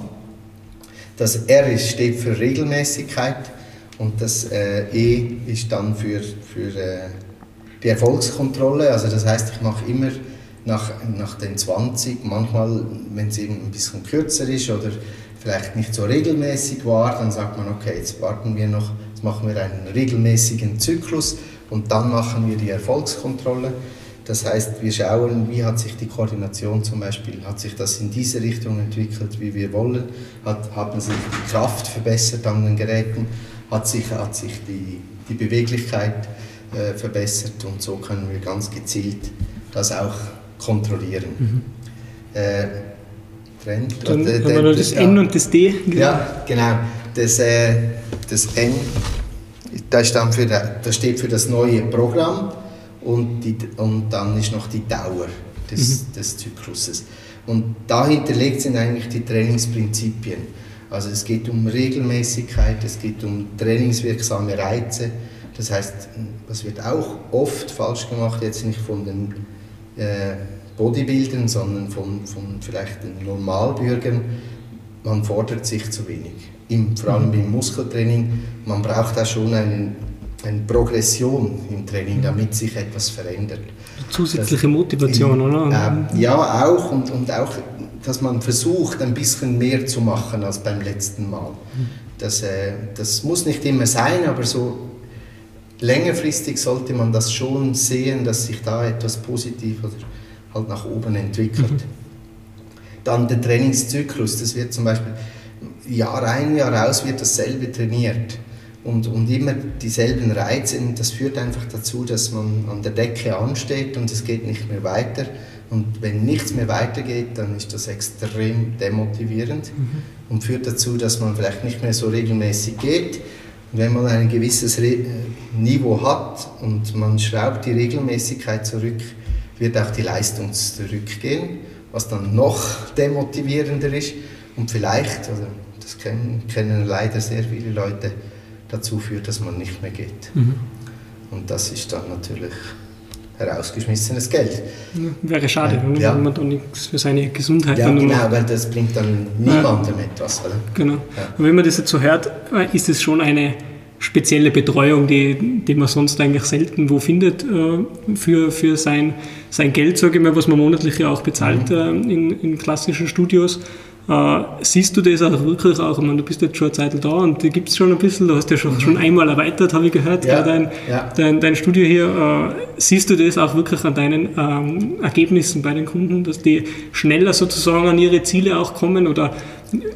Das R steht für Regelmäßigkeit und das äh, E ist dann für, für äh, die Erfolgskontrolle. Also das heißt, ich mache immer nach, nach den 20, manchmal, wenn es eben ein bisschen kürzer ist oder vielleicht nicht so regelmäßig war, dann sagt man, okay, jetzt warten wir noch, jetzt machen wir einen regelmäßigen Zyklus und dann machen wir die Erfolgskontrolle. Das heißt, wir schauen, wie hat sich die Koordination zum Beispiel, hat sich das in diese Richtung entwickelt, wie wir wollen, hat, haben sich die Kraft verbessert an den Geräten, hat sich, hat sich die, die Beweglichkeit äh, verbessert und so können wir ganz gezielt das auch kontrollieren. Mhm. Äh, Trend, Dann haben wir noch das ja, N und das D. Genau. Ja, genau. Das, äh, das N das, für, das steht für das neue Programm und, die, und dann ist noch die Dauer des, mhm. des Zykluses. Und dahinter liegt sind eigentlich die Trainingsprinzipien. Also es geht um Regelmäßigkeit, es geht um trainingswirksame Reize. Das heißt, das wird auch oft falsch gemacht, jetzt nicht von den äh, Bodybuildern, sondern von, von vielleicht den Normalbürgern. Man fordert sich zu wenig. Im, vor allem mhm. im Muskeltraining, man braucht da schon einen eine Progression im Training, damit sich etwas verändert. Zusätzliche Motivation, oder? Äh, ja, auch und, und auch, dass man versucht, ein bisschen mehr zu machen als beim letzten Mal. Das, äh, das muss nicht immer sein, aber so längerfristig sollte man das schon sehen, dass sich da etwas positiv oder halt nach oben entwickelt. Mhm. Dann der Trainingszyklus, das wird zum Beispiel Jahr ein, Jahr aus wird dasselbe trainiert und, und immer dieselben Reize. Und das führt einfach dazu, dass man an der Decke ansteht und es geht nicht mehr weiter. Und wenn nichts mehr weitergeht, dann ist das extrem demotivierend mhm. und führt dazu, dass man vielleicht nicht mehr so regelmäßig geht. Und wenn man ein gewisses Re Niveau hat und man schraubt die Regelmäßigkeit zurück, wird auch die Leistung zurückgehen, was dann noch demotivierender ist. Und vielleicht, also das kennen, kennen leider sehr viele Leute, dazu führt, dass man nicht mehr geht. Mhm. Und das ist dann natürlich herausgeschmissenes Geld. Wäre schade, wenn ja. man dann nichts für seine Gesundheit Ja, genau, macht. weil das bringt dann niemandem ja. etwas. Oder? Genau. Ja. Und wenn man das jetzt so hört, äh, ist es schon eine spezielle Betreuung, die, die man sonst eigentlich selten wo findet äh, für, für sein, sein Geld, sage ich mal, was man monatlich ja auch bezahlt mhm. äh, in, in klassischen Studios. Äh, siehst du das auch wirklich auch? Ich meine, du bist jetzt schon eine Zeit da und die gibt es schon ein bisschen. Du hast ja schon, mhm. schon einmal erweitert, habe ich gehört, ja, dein, ja. Dein, dein, Studio hier. Äh, siehst du das auch wirklich an deinen ähm, Ergebnissen bei den Kunden, dass die schneller sozusagen an ihre Ziele auch kommen? Oder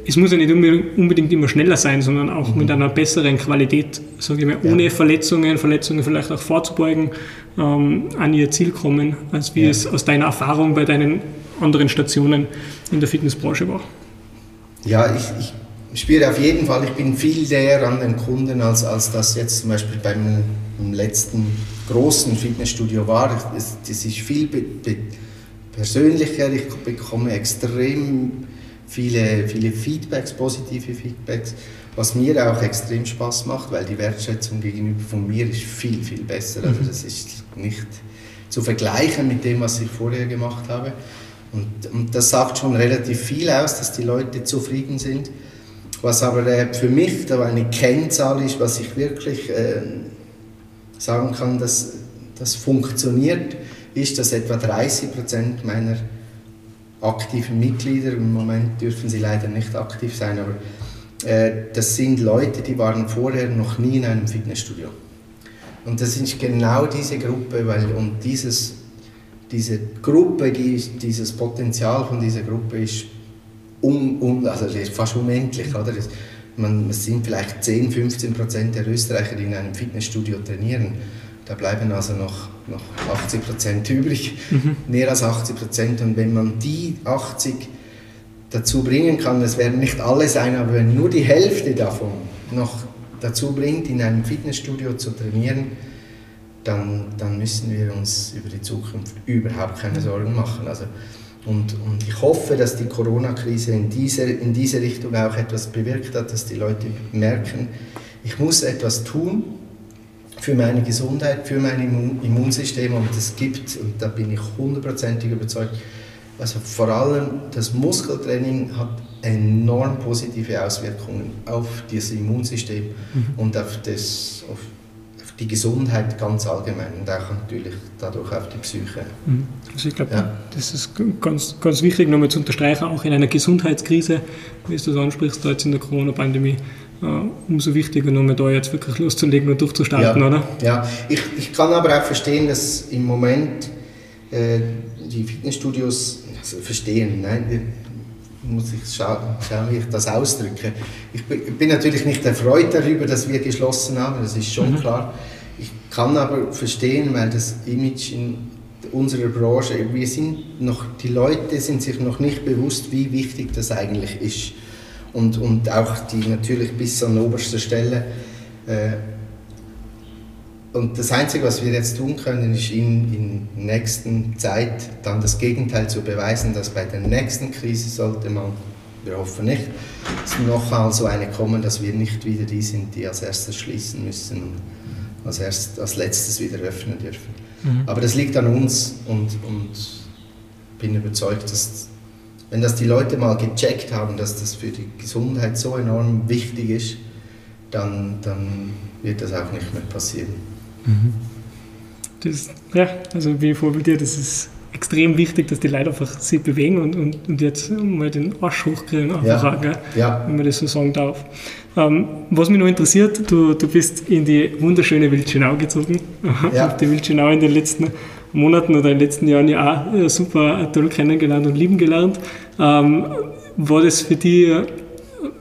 es muss ja nicht unbedingt immer schneller sein, sondern auch mhm. mit einer besseren Qualität, sage ich mal, ohne ja. Verletzungen, Verletzungen vielleicht auch vorzubeugen, ähm, an ihr Ziel kommen, als wie es aus deiner Erfahrung bei deinen anderen Stationen in der Fitnessbranche war. Ja, ich, ich spüre auf jeden Fall, ich bin viel näher an den Kunden, als, als das jetzt zum Beispiel beim, beim letzten großen Fitnessstudio war. Das, das ist viel be, be, persönlicher, ich bekomme extrem viele, viele Feedbacks, positive Feedbacks, was mir auch extrem Spaß macht, weil die Wertschätzung gegenüber von mir ist viel, viel besser. Also mhm. das ist nicht zu vergleichen mit dem, was ich vorher gemacht habe. Und, und das sagt schon relativ viel aus, dass die Leute zufrieden sind. Was aber äh, für mich da eine Kennzahl ist, was ich wirklich äh, sagen kann, dass das funktioniert, ist, dass etwa 30 Prozent meiner aktiven Mitglieder, im Moment dürfen sie leider nicht aktiv sein, aber das sind Leute, die waren vorher noch nie in einem Fitnessstudio. Und das ist genau diese Gruppe, weil um dieses diese Gruppe, die, dieses Potenzial von dieser Gruppe ist, un, un, also ist fast unendlich. Oder? Das, man, es sind vielleicht 10, 15 Prozent der Österreicher, die in einem Fitnessstudio trainieren. Da bleiben also noch, noch 80 Prozent übrig, mhm. mehr als 80 Prozent. Und wenn man die 80 dazu bringen kann, es werden nicht alle sein, aber wenn nur die Hälfte davon noch dazu bringt, in einem Fitnessstudio zu trainieren, dann, dann müssen wir uns über die Zukunft überhaupt keine Sorgen machen. Also, und, und ich hoffe, dass die Corona-Krise in diese, in diese Richtung auch etwas bewirkt hat, dass die Leute merken, ich muss etwas tun für meine Gesundheit, für mein Immunsystem und es gibt, und da bin ich hundertprozentig überzeugt, also vor allem das Muskeltraining hat enorm positive Auswirkungen auf das Immunsystem mhm. und auf, das, auf die Gesundheit ganz allgemein und auch natürlich dadurch auf die Psyche. Mhm. Also ich glaube, ja. das ist ganz, ganz wichtig nochmal zu unterstreichen, auch in einer Gesundheitskrise, wie du es ansprichst, da jetzt in der Corona-Pandemie, äh, umso wichtiger nochmal da jetzt wirklich loszulegen und durchzustarten, ja. oder? Ja, ich, ich kann aber auch verstehen, dass im Moment äh, die Fitnessstudios, also verstehen, nein, muss ich schauen, wie ich das ausdrücke. Ich bin natürlich nicht erfreut darüber, dass wir geschlossen haben, das ist schon mhm. klar. Ich kann aber verstehen, weil das Image in unserer Branche, wir sind noch, die Leute sind sich noch nicht bewusst, wie wichtig das eigentlich ist. Und, und auch die natürlich bis an oberster Stelle äh, und das Einzige, was wir jetzt tun können, ist in, in nächsten Zeit dann das Gegenteil zu beweisen, dass bei der nächsten Krise sollte man, wir hoffen nicht, noch mal so eine kommen, dass wir nicht wieder die sind, die als erstes schließen müssen und als, erst, als letztes wieder öffnen dürfen. Mhm. Aber das liegt an uns und, und bin überzeugt, dass wenn das die Leute mal gecheckt haben, dass das für die Gesundheit so enorm wichtig ist, dann, dann wird das auch nicht mehr passieren. Mhm. Das, ja, also wie vor dir, das ist extrem wichtig, dass die Leute einfach sich bewegen und, und, und jetzt mal den Arsch hochkriegen, einfach ja. Auch, ja. wenn man das so sagen darf. Ähm, was mich noch interessiert, du, du bist in die wunderschöne Wildschenau gezogen, ja. auf die Wildschenau in den letzten Monaten oder in den letzten Jahren ja auch super toll kennengelernt und lieben gelernt. Ähm, war das für dich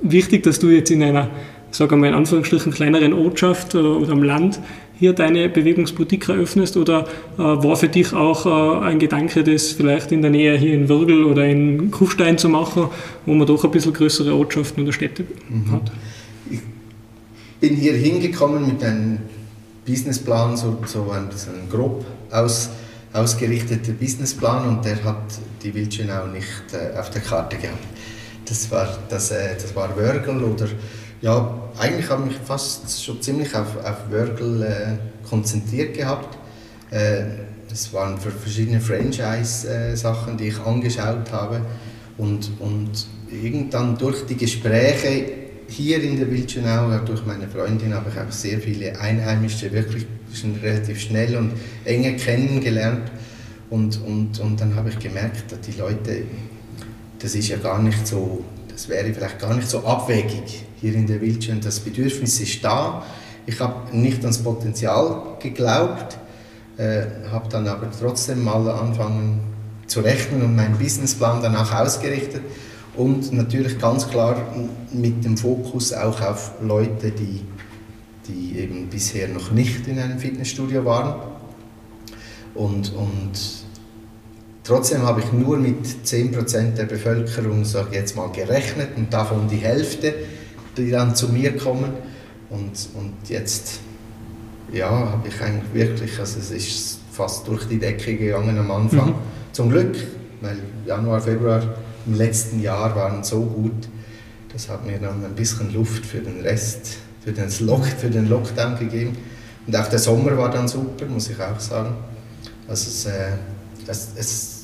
wichtig, dass du jetzt in einer, sagen wir mal in Anführungsstrichen, kleineren Ortschaft oder am Land hier deine Bewegungsboutique eröffnest oder äh, war für dich auch äh, ein Gedanke, das vielleicht in der Nähe hier in Würgel oder in Kufstein zu machen, wo man doch ein bisschen größere Ortschaften oder Städte mhm. hat? Ich bin hier hingekommen mit einem Businessplan, so, so ein, so ein grob aus, ausgerichteter Businessplan und der hat die Wildschönau nicht äh, auf der Karte gehabt. Das war, das, äh, das war Wörgl oder ja, eigentlich habe ich mich fast schon ziemlich auf, auf Wörgl äh, konzentriert gehabt. Äh, es waren für verschiedene Franchise-Sachen, die ich angeschaut habe. Und, und irgendwann durch die Gespräche hier in der Wildschönau, durch meine Freundin, habe ich auch sehr viele Einheimische wirklich schon relativ schnell und enge kennengelernt. Und, und, und dann habe ich gemerkt, dass die Leute, das ist ja gar nicht so, das wäre vielleicht gar nicht so abwegig hier in der Wildschön. Das Bedürfnis ist da. Ich habe nicht ans Potenzial geglaubt, äh, habe dann aber trotzdem mal angefangen zu rechnen und meinen Businessplan danach ausgerichtet und natürlich ganz klar mit dem Fokus auch auf Leute, die, die eben bisher noch nicht in einem Fitnessstudio waren. Und, und trotzdem habe ich nur mit 10% der Bevölkerung, sage jetzt mal, gerechnet und davon die Hälfte die dann zu mir kommen. Und, und jetzt ja, habe ich eigentlich wirklich, also es ist fast durch die Decke gegangen am Anfang. Mhm. Zum Glück, weil Januar, Februar im letzten Jahr waren so gut, das hat mir dann ein bisschen Luft für den Rest, für den, Lock, für den Lockdown gegeben. Und auch der Sommer war dann super, muss ich auch sagen. Also es, äh,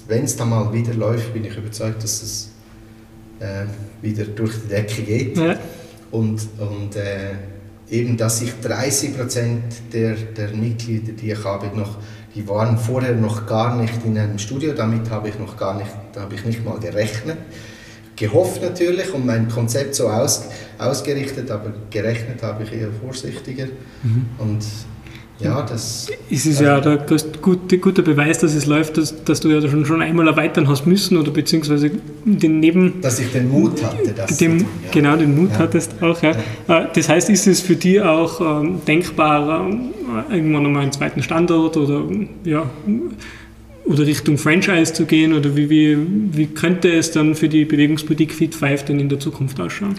wenn es dann mal wieder läuft, bin ich überzeugt, dass es äh, wieder durch die Decke geht. Ja. Und, und äh, eben, dass ich 30 Prozent der, der Mitglieder, die ich habe, noch, die waren vorher noch gar nicht in einem Studio, damit habe ich noch gar nicht, habe ich nicht mal gerechnet. Gehofft natürlich und mein Konzept so aus, ausgerichtet, aber gerechnet habe ich eher vorsichtiger. Mhm. Und ja, das. Es ist ja der gute, gute Beweis, dass es läuft, dass, dass du ja schon, schon einmal erweitern hast müssen oder beziehungsweise den Neben. Dass ich den Mut hatte, das dem, tun, ja. Genau, den Mut ja. hattest auch, ja. ja. Äh, das heißt, ist es für dich auch ähm, denkbar, äh, irgendwann nochmal einen zweiten Standort oder, ja, oder Richtung Franchise zu gehen oder wie, wie, wie könnte es dann für die Bewegungspolitik Fit 5 denn in der Zukunft ausschauen?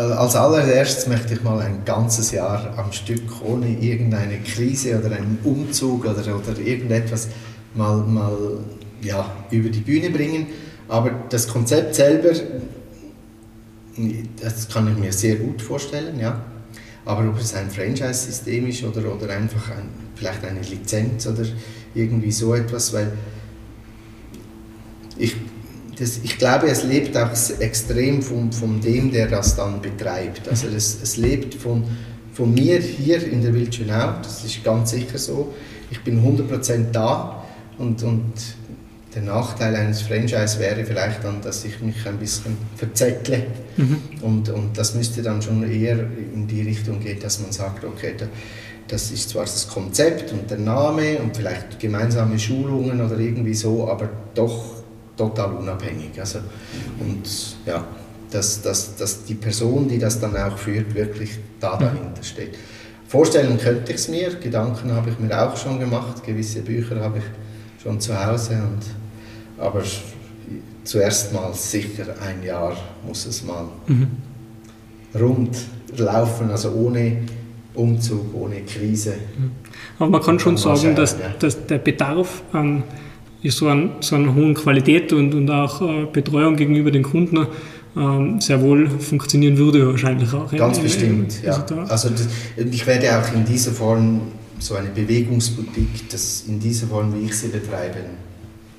Äh, als allererstes möchte ich mal ein ganzes Jahr am Stück ohne irgendeine Krise oder einen Umzug oder, oder irgendetwas mal, mal ja, über die Bühne bringen. Aber das Konzept selber, das kann ich mir sehr gut vorstellen, ja. Aber ob es ein Franchise-System ist oder, oder einfach ein, vielleicht eine Lizenz oder irgendwie so etwas, weil ich das, ich glaube, es lebt auch extrem von, von dem, der das dann betreibt. Also es, es lebt von, von mir hier in der Wildschönau, das ist ganz sicher so. Ich bin 100% da und, und der Nachteil eines Franchise wäre vielleicht dann, dass ich mich ein bisschen verzettle. Mhm. Und, und das müsste dann schon eher in die Richtung gehen, dass man sagt, okay, da, das ist zwar das Konzept und der Name und vielleicht gemeinsame Schulungen oder irgendwie so, aber doch total unabhängig. Also, und ja, dass, dass, dass die Person, die das dann auch führt, wirklich da mhm. dahinter steht. Vorstellen könnte ich es mir, Gedanken habe ich mir auch schon gemacht, gewisse Bücher habe ich schon zu Hause, und, aber zuerst mal sicher ein Jahr muss es mal mhm. rund laufen, also ohne Umzug, ohne Krise. Mhm. Aber man kann schon sagen, dass, dass der Bedarf an so, an, so einer hohen Qualität und, und auch äh, Betreuung gegenüber den Kunden ähm, sehr wohl funktionieren würde wahrscheinlich auch. Ganz ja, bestimmt, ja. Also das, ich werde auch in dieser Form so eine Bewegungsboutique, das in dieser Form, wie ich sie betreibe,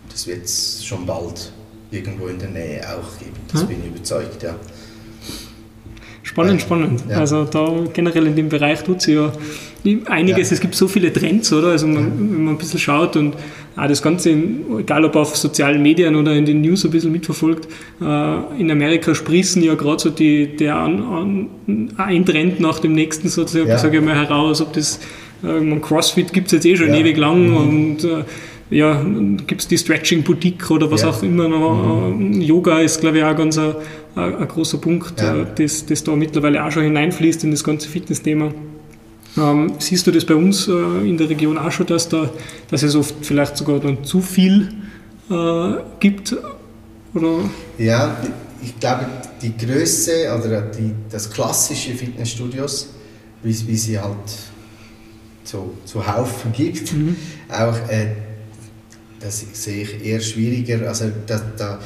das wird es schon bald irgendwo in der Nähe auch geben. Das hm? bin ich überzeugt, ja. Spannend, spannend. Ja. Also da generell in dem Bereich tut sie ja einiges. Ja. Es gibt so viele Trends, oder? Also man, wenn man ein bisschen schaut und auch das Ganze, egal ob auf sozialen Medien oder in den News ein bisschen mitverfolgt, äh, in Amerika sprießen ja gerade so die, der an, an, ein Trend nach dem nächsten sozusagen, ja. sage ich mal, heraus, ob das Äh, CrossFit gibt es jetzt eh schon ja. ewig lang mhm. und äh, ja, gibt es die Stretching Boutique oder was ja. auch immer noch. Mhm. Yoga ist, glaube ich, auch ganz ein, ein großer Punkt, ja. Äh, das, das da mittlerweile auch schon hineinfließt in das ganze Fitnessthema. Ähm, siehst du das bei uns äh, in der Region auch schon, dass, da, dass es oft vielleicht sogar dann zu viel äh, gibt? Oder? Ja, ich glaube, die Größe oder die, das klassische Fitnessstudios, wie, wie sie halt so zu Haufen gibt, mhm. auch äh, das sehe ich eher schwieriger. Also da, da,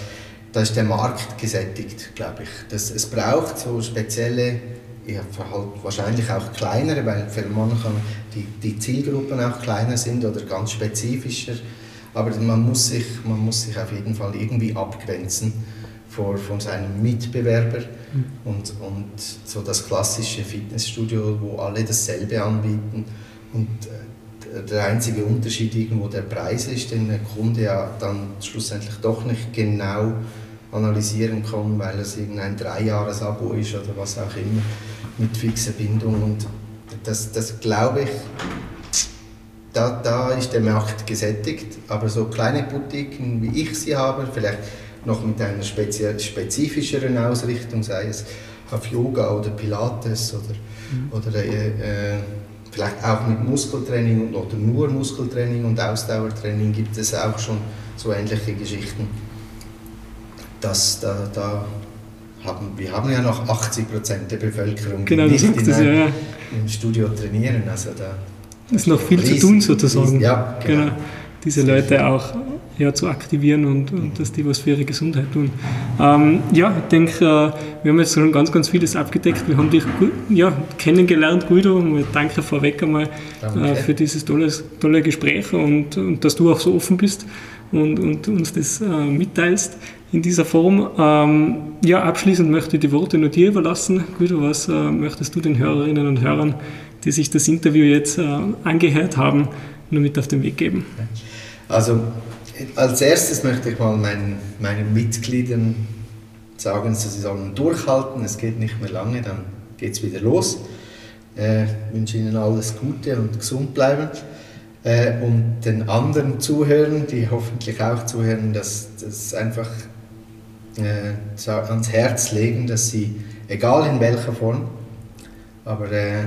da ist der Markt gesättigt, glaube ich. Das, es braucht so spezielle, ja, halt wahrscheinlich auch kleinere, weil für manche die, die Zielgruppen auch kleiner sind oder ganz spezifischer. Aber man muss sich, man muss sich auf jeden Fall irgendwie abgrenzen vor, von seinem Mitbewerber. Mhm. Und, und so das klassische Fitnessstudio, wo alle dasselbe anbieten. Und äh, der einzige Unterschied irgendwo der Preis ist, den der Kunde ja dann schlussendlich doch nicht genau analysieren kann, weil es irgendein Dreijahres-Abo ist oder was auch immer mit fixer Bindung und das, das glaube ich, da, da ist der Markt gesättigt, aber so kleine Boutiquen wie ich sie habe, vielleicht noch mit einer spezifischeren Ausrichtung, sei es auf Yoga oder Pilates oder, mhm. oder äh, äh, vielleicht auch mit Muskeltraining oder nur Muskeltraining und Ausdauertraining gibt es auch schon so ähnliche Geschichten. Das, da, da haben, wir haben ja noch 80 Prozent der Bevölkerung, die genau, nicht in einem, ja, ja. im Studio trainieren. Also da, ist noch viel riesen, zu tun sozusagen. Riesen, ja, genau. genau. Diese Leute auch ja, zu aktivieren und, und, dass die was für ihre Gesundheit tun. Ähm, ja, ich denke, äh, wir haben jetzt schon ganz, ganz vieles abgedeckt. Wir haben dich ja, kennengelernt, Guido. Danke vorweg einmal äh, für dieses tolles, tolle Gespräch und, und dass du auch so offen bist und, und uns das äh, mitteilst in dieser Form. Ähm, ja, abschließend möchte ich die Worte nur dir überlassen. Guido, was äh, möchtest du den Hörerinnen und Hörern, die sich das Interview jetzt äh, angehört haben, nur mit auf den Weg geben? Also als erstes möchte ich mal meinen, meinen Mitgliedern sagen, dass sie sollen durchhalten. Es geht nicht mehr lange, dann geht es wieder los. Äh, wünsche Ihnen alles Gute und gesund bleiben. Äh, und den anderen zuhören, die hoffentlich auch zuhören, dass das einfach äh, ans Herz legen, dass sie, egal in welcher Form, aber äh,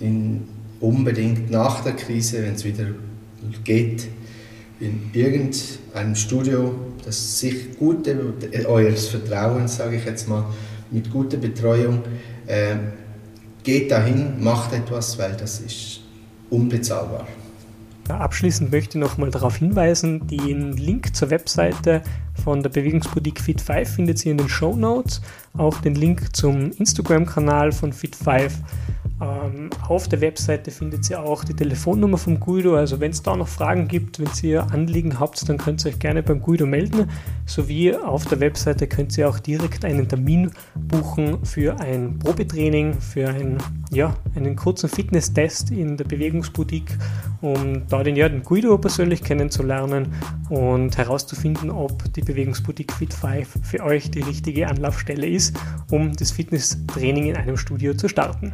in, unbedingt nach der Krise, wenn es wieder geht, in irgendeinem Studio, das sich gute, eures Vertrauens, sage ich jetzt mal, mit guter Betreuung, äh, geht dahin, macht etwas, weil das ist unbezahlbar. Abschließend möchte ich noch mal darauf hinweisen, den Link zur Webseite von der Bewegungsboutique Fit5 findet ihr in den Show Notes, auch den Link zum Instagram-Kanal von Fit5 ähm, auf der Webseite findet ihr auch die Telefonnummer vom Guido. Also wenn es da noch Fragen gibt, wenn ihr Anliegen habt, dann könnt ihr euch gerne beim Guido melden. Sowie auf der Webseite könnt ihr auch direkt einen Termin buchen für ein Probetraining, für ein, ja, einen kurzen Fitnesstest in der Bewegungsboutique, um da den, ja, den Guido persönlich kennenzulernen und herauszufinden, ob die Bewegungsboutique Fit 5 für euch die richtige Anlaufstelle ist, um das Fitnesstraining in einem Studio zu starten.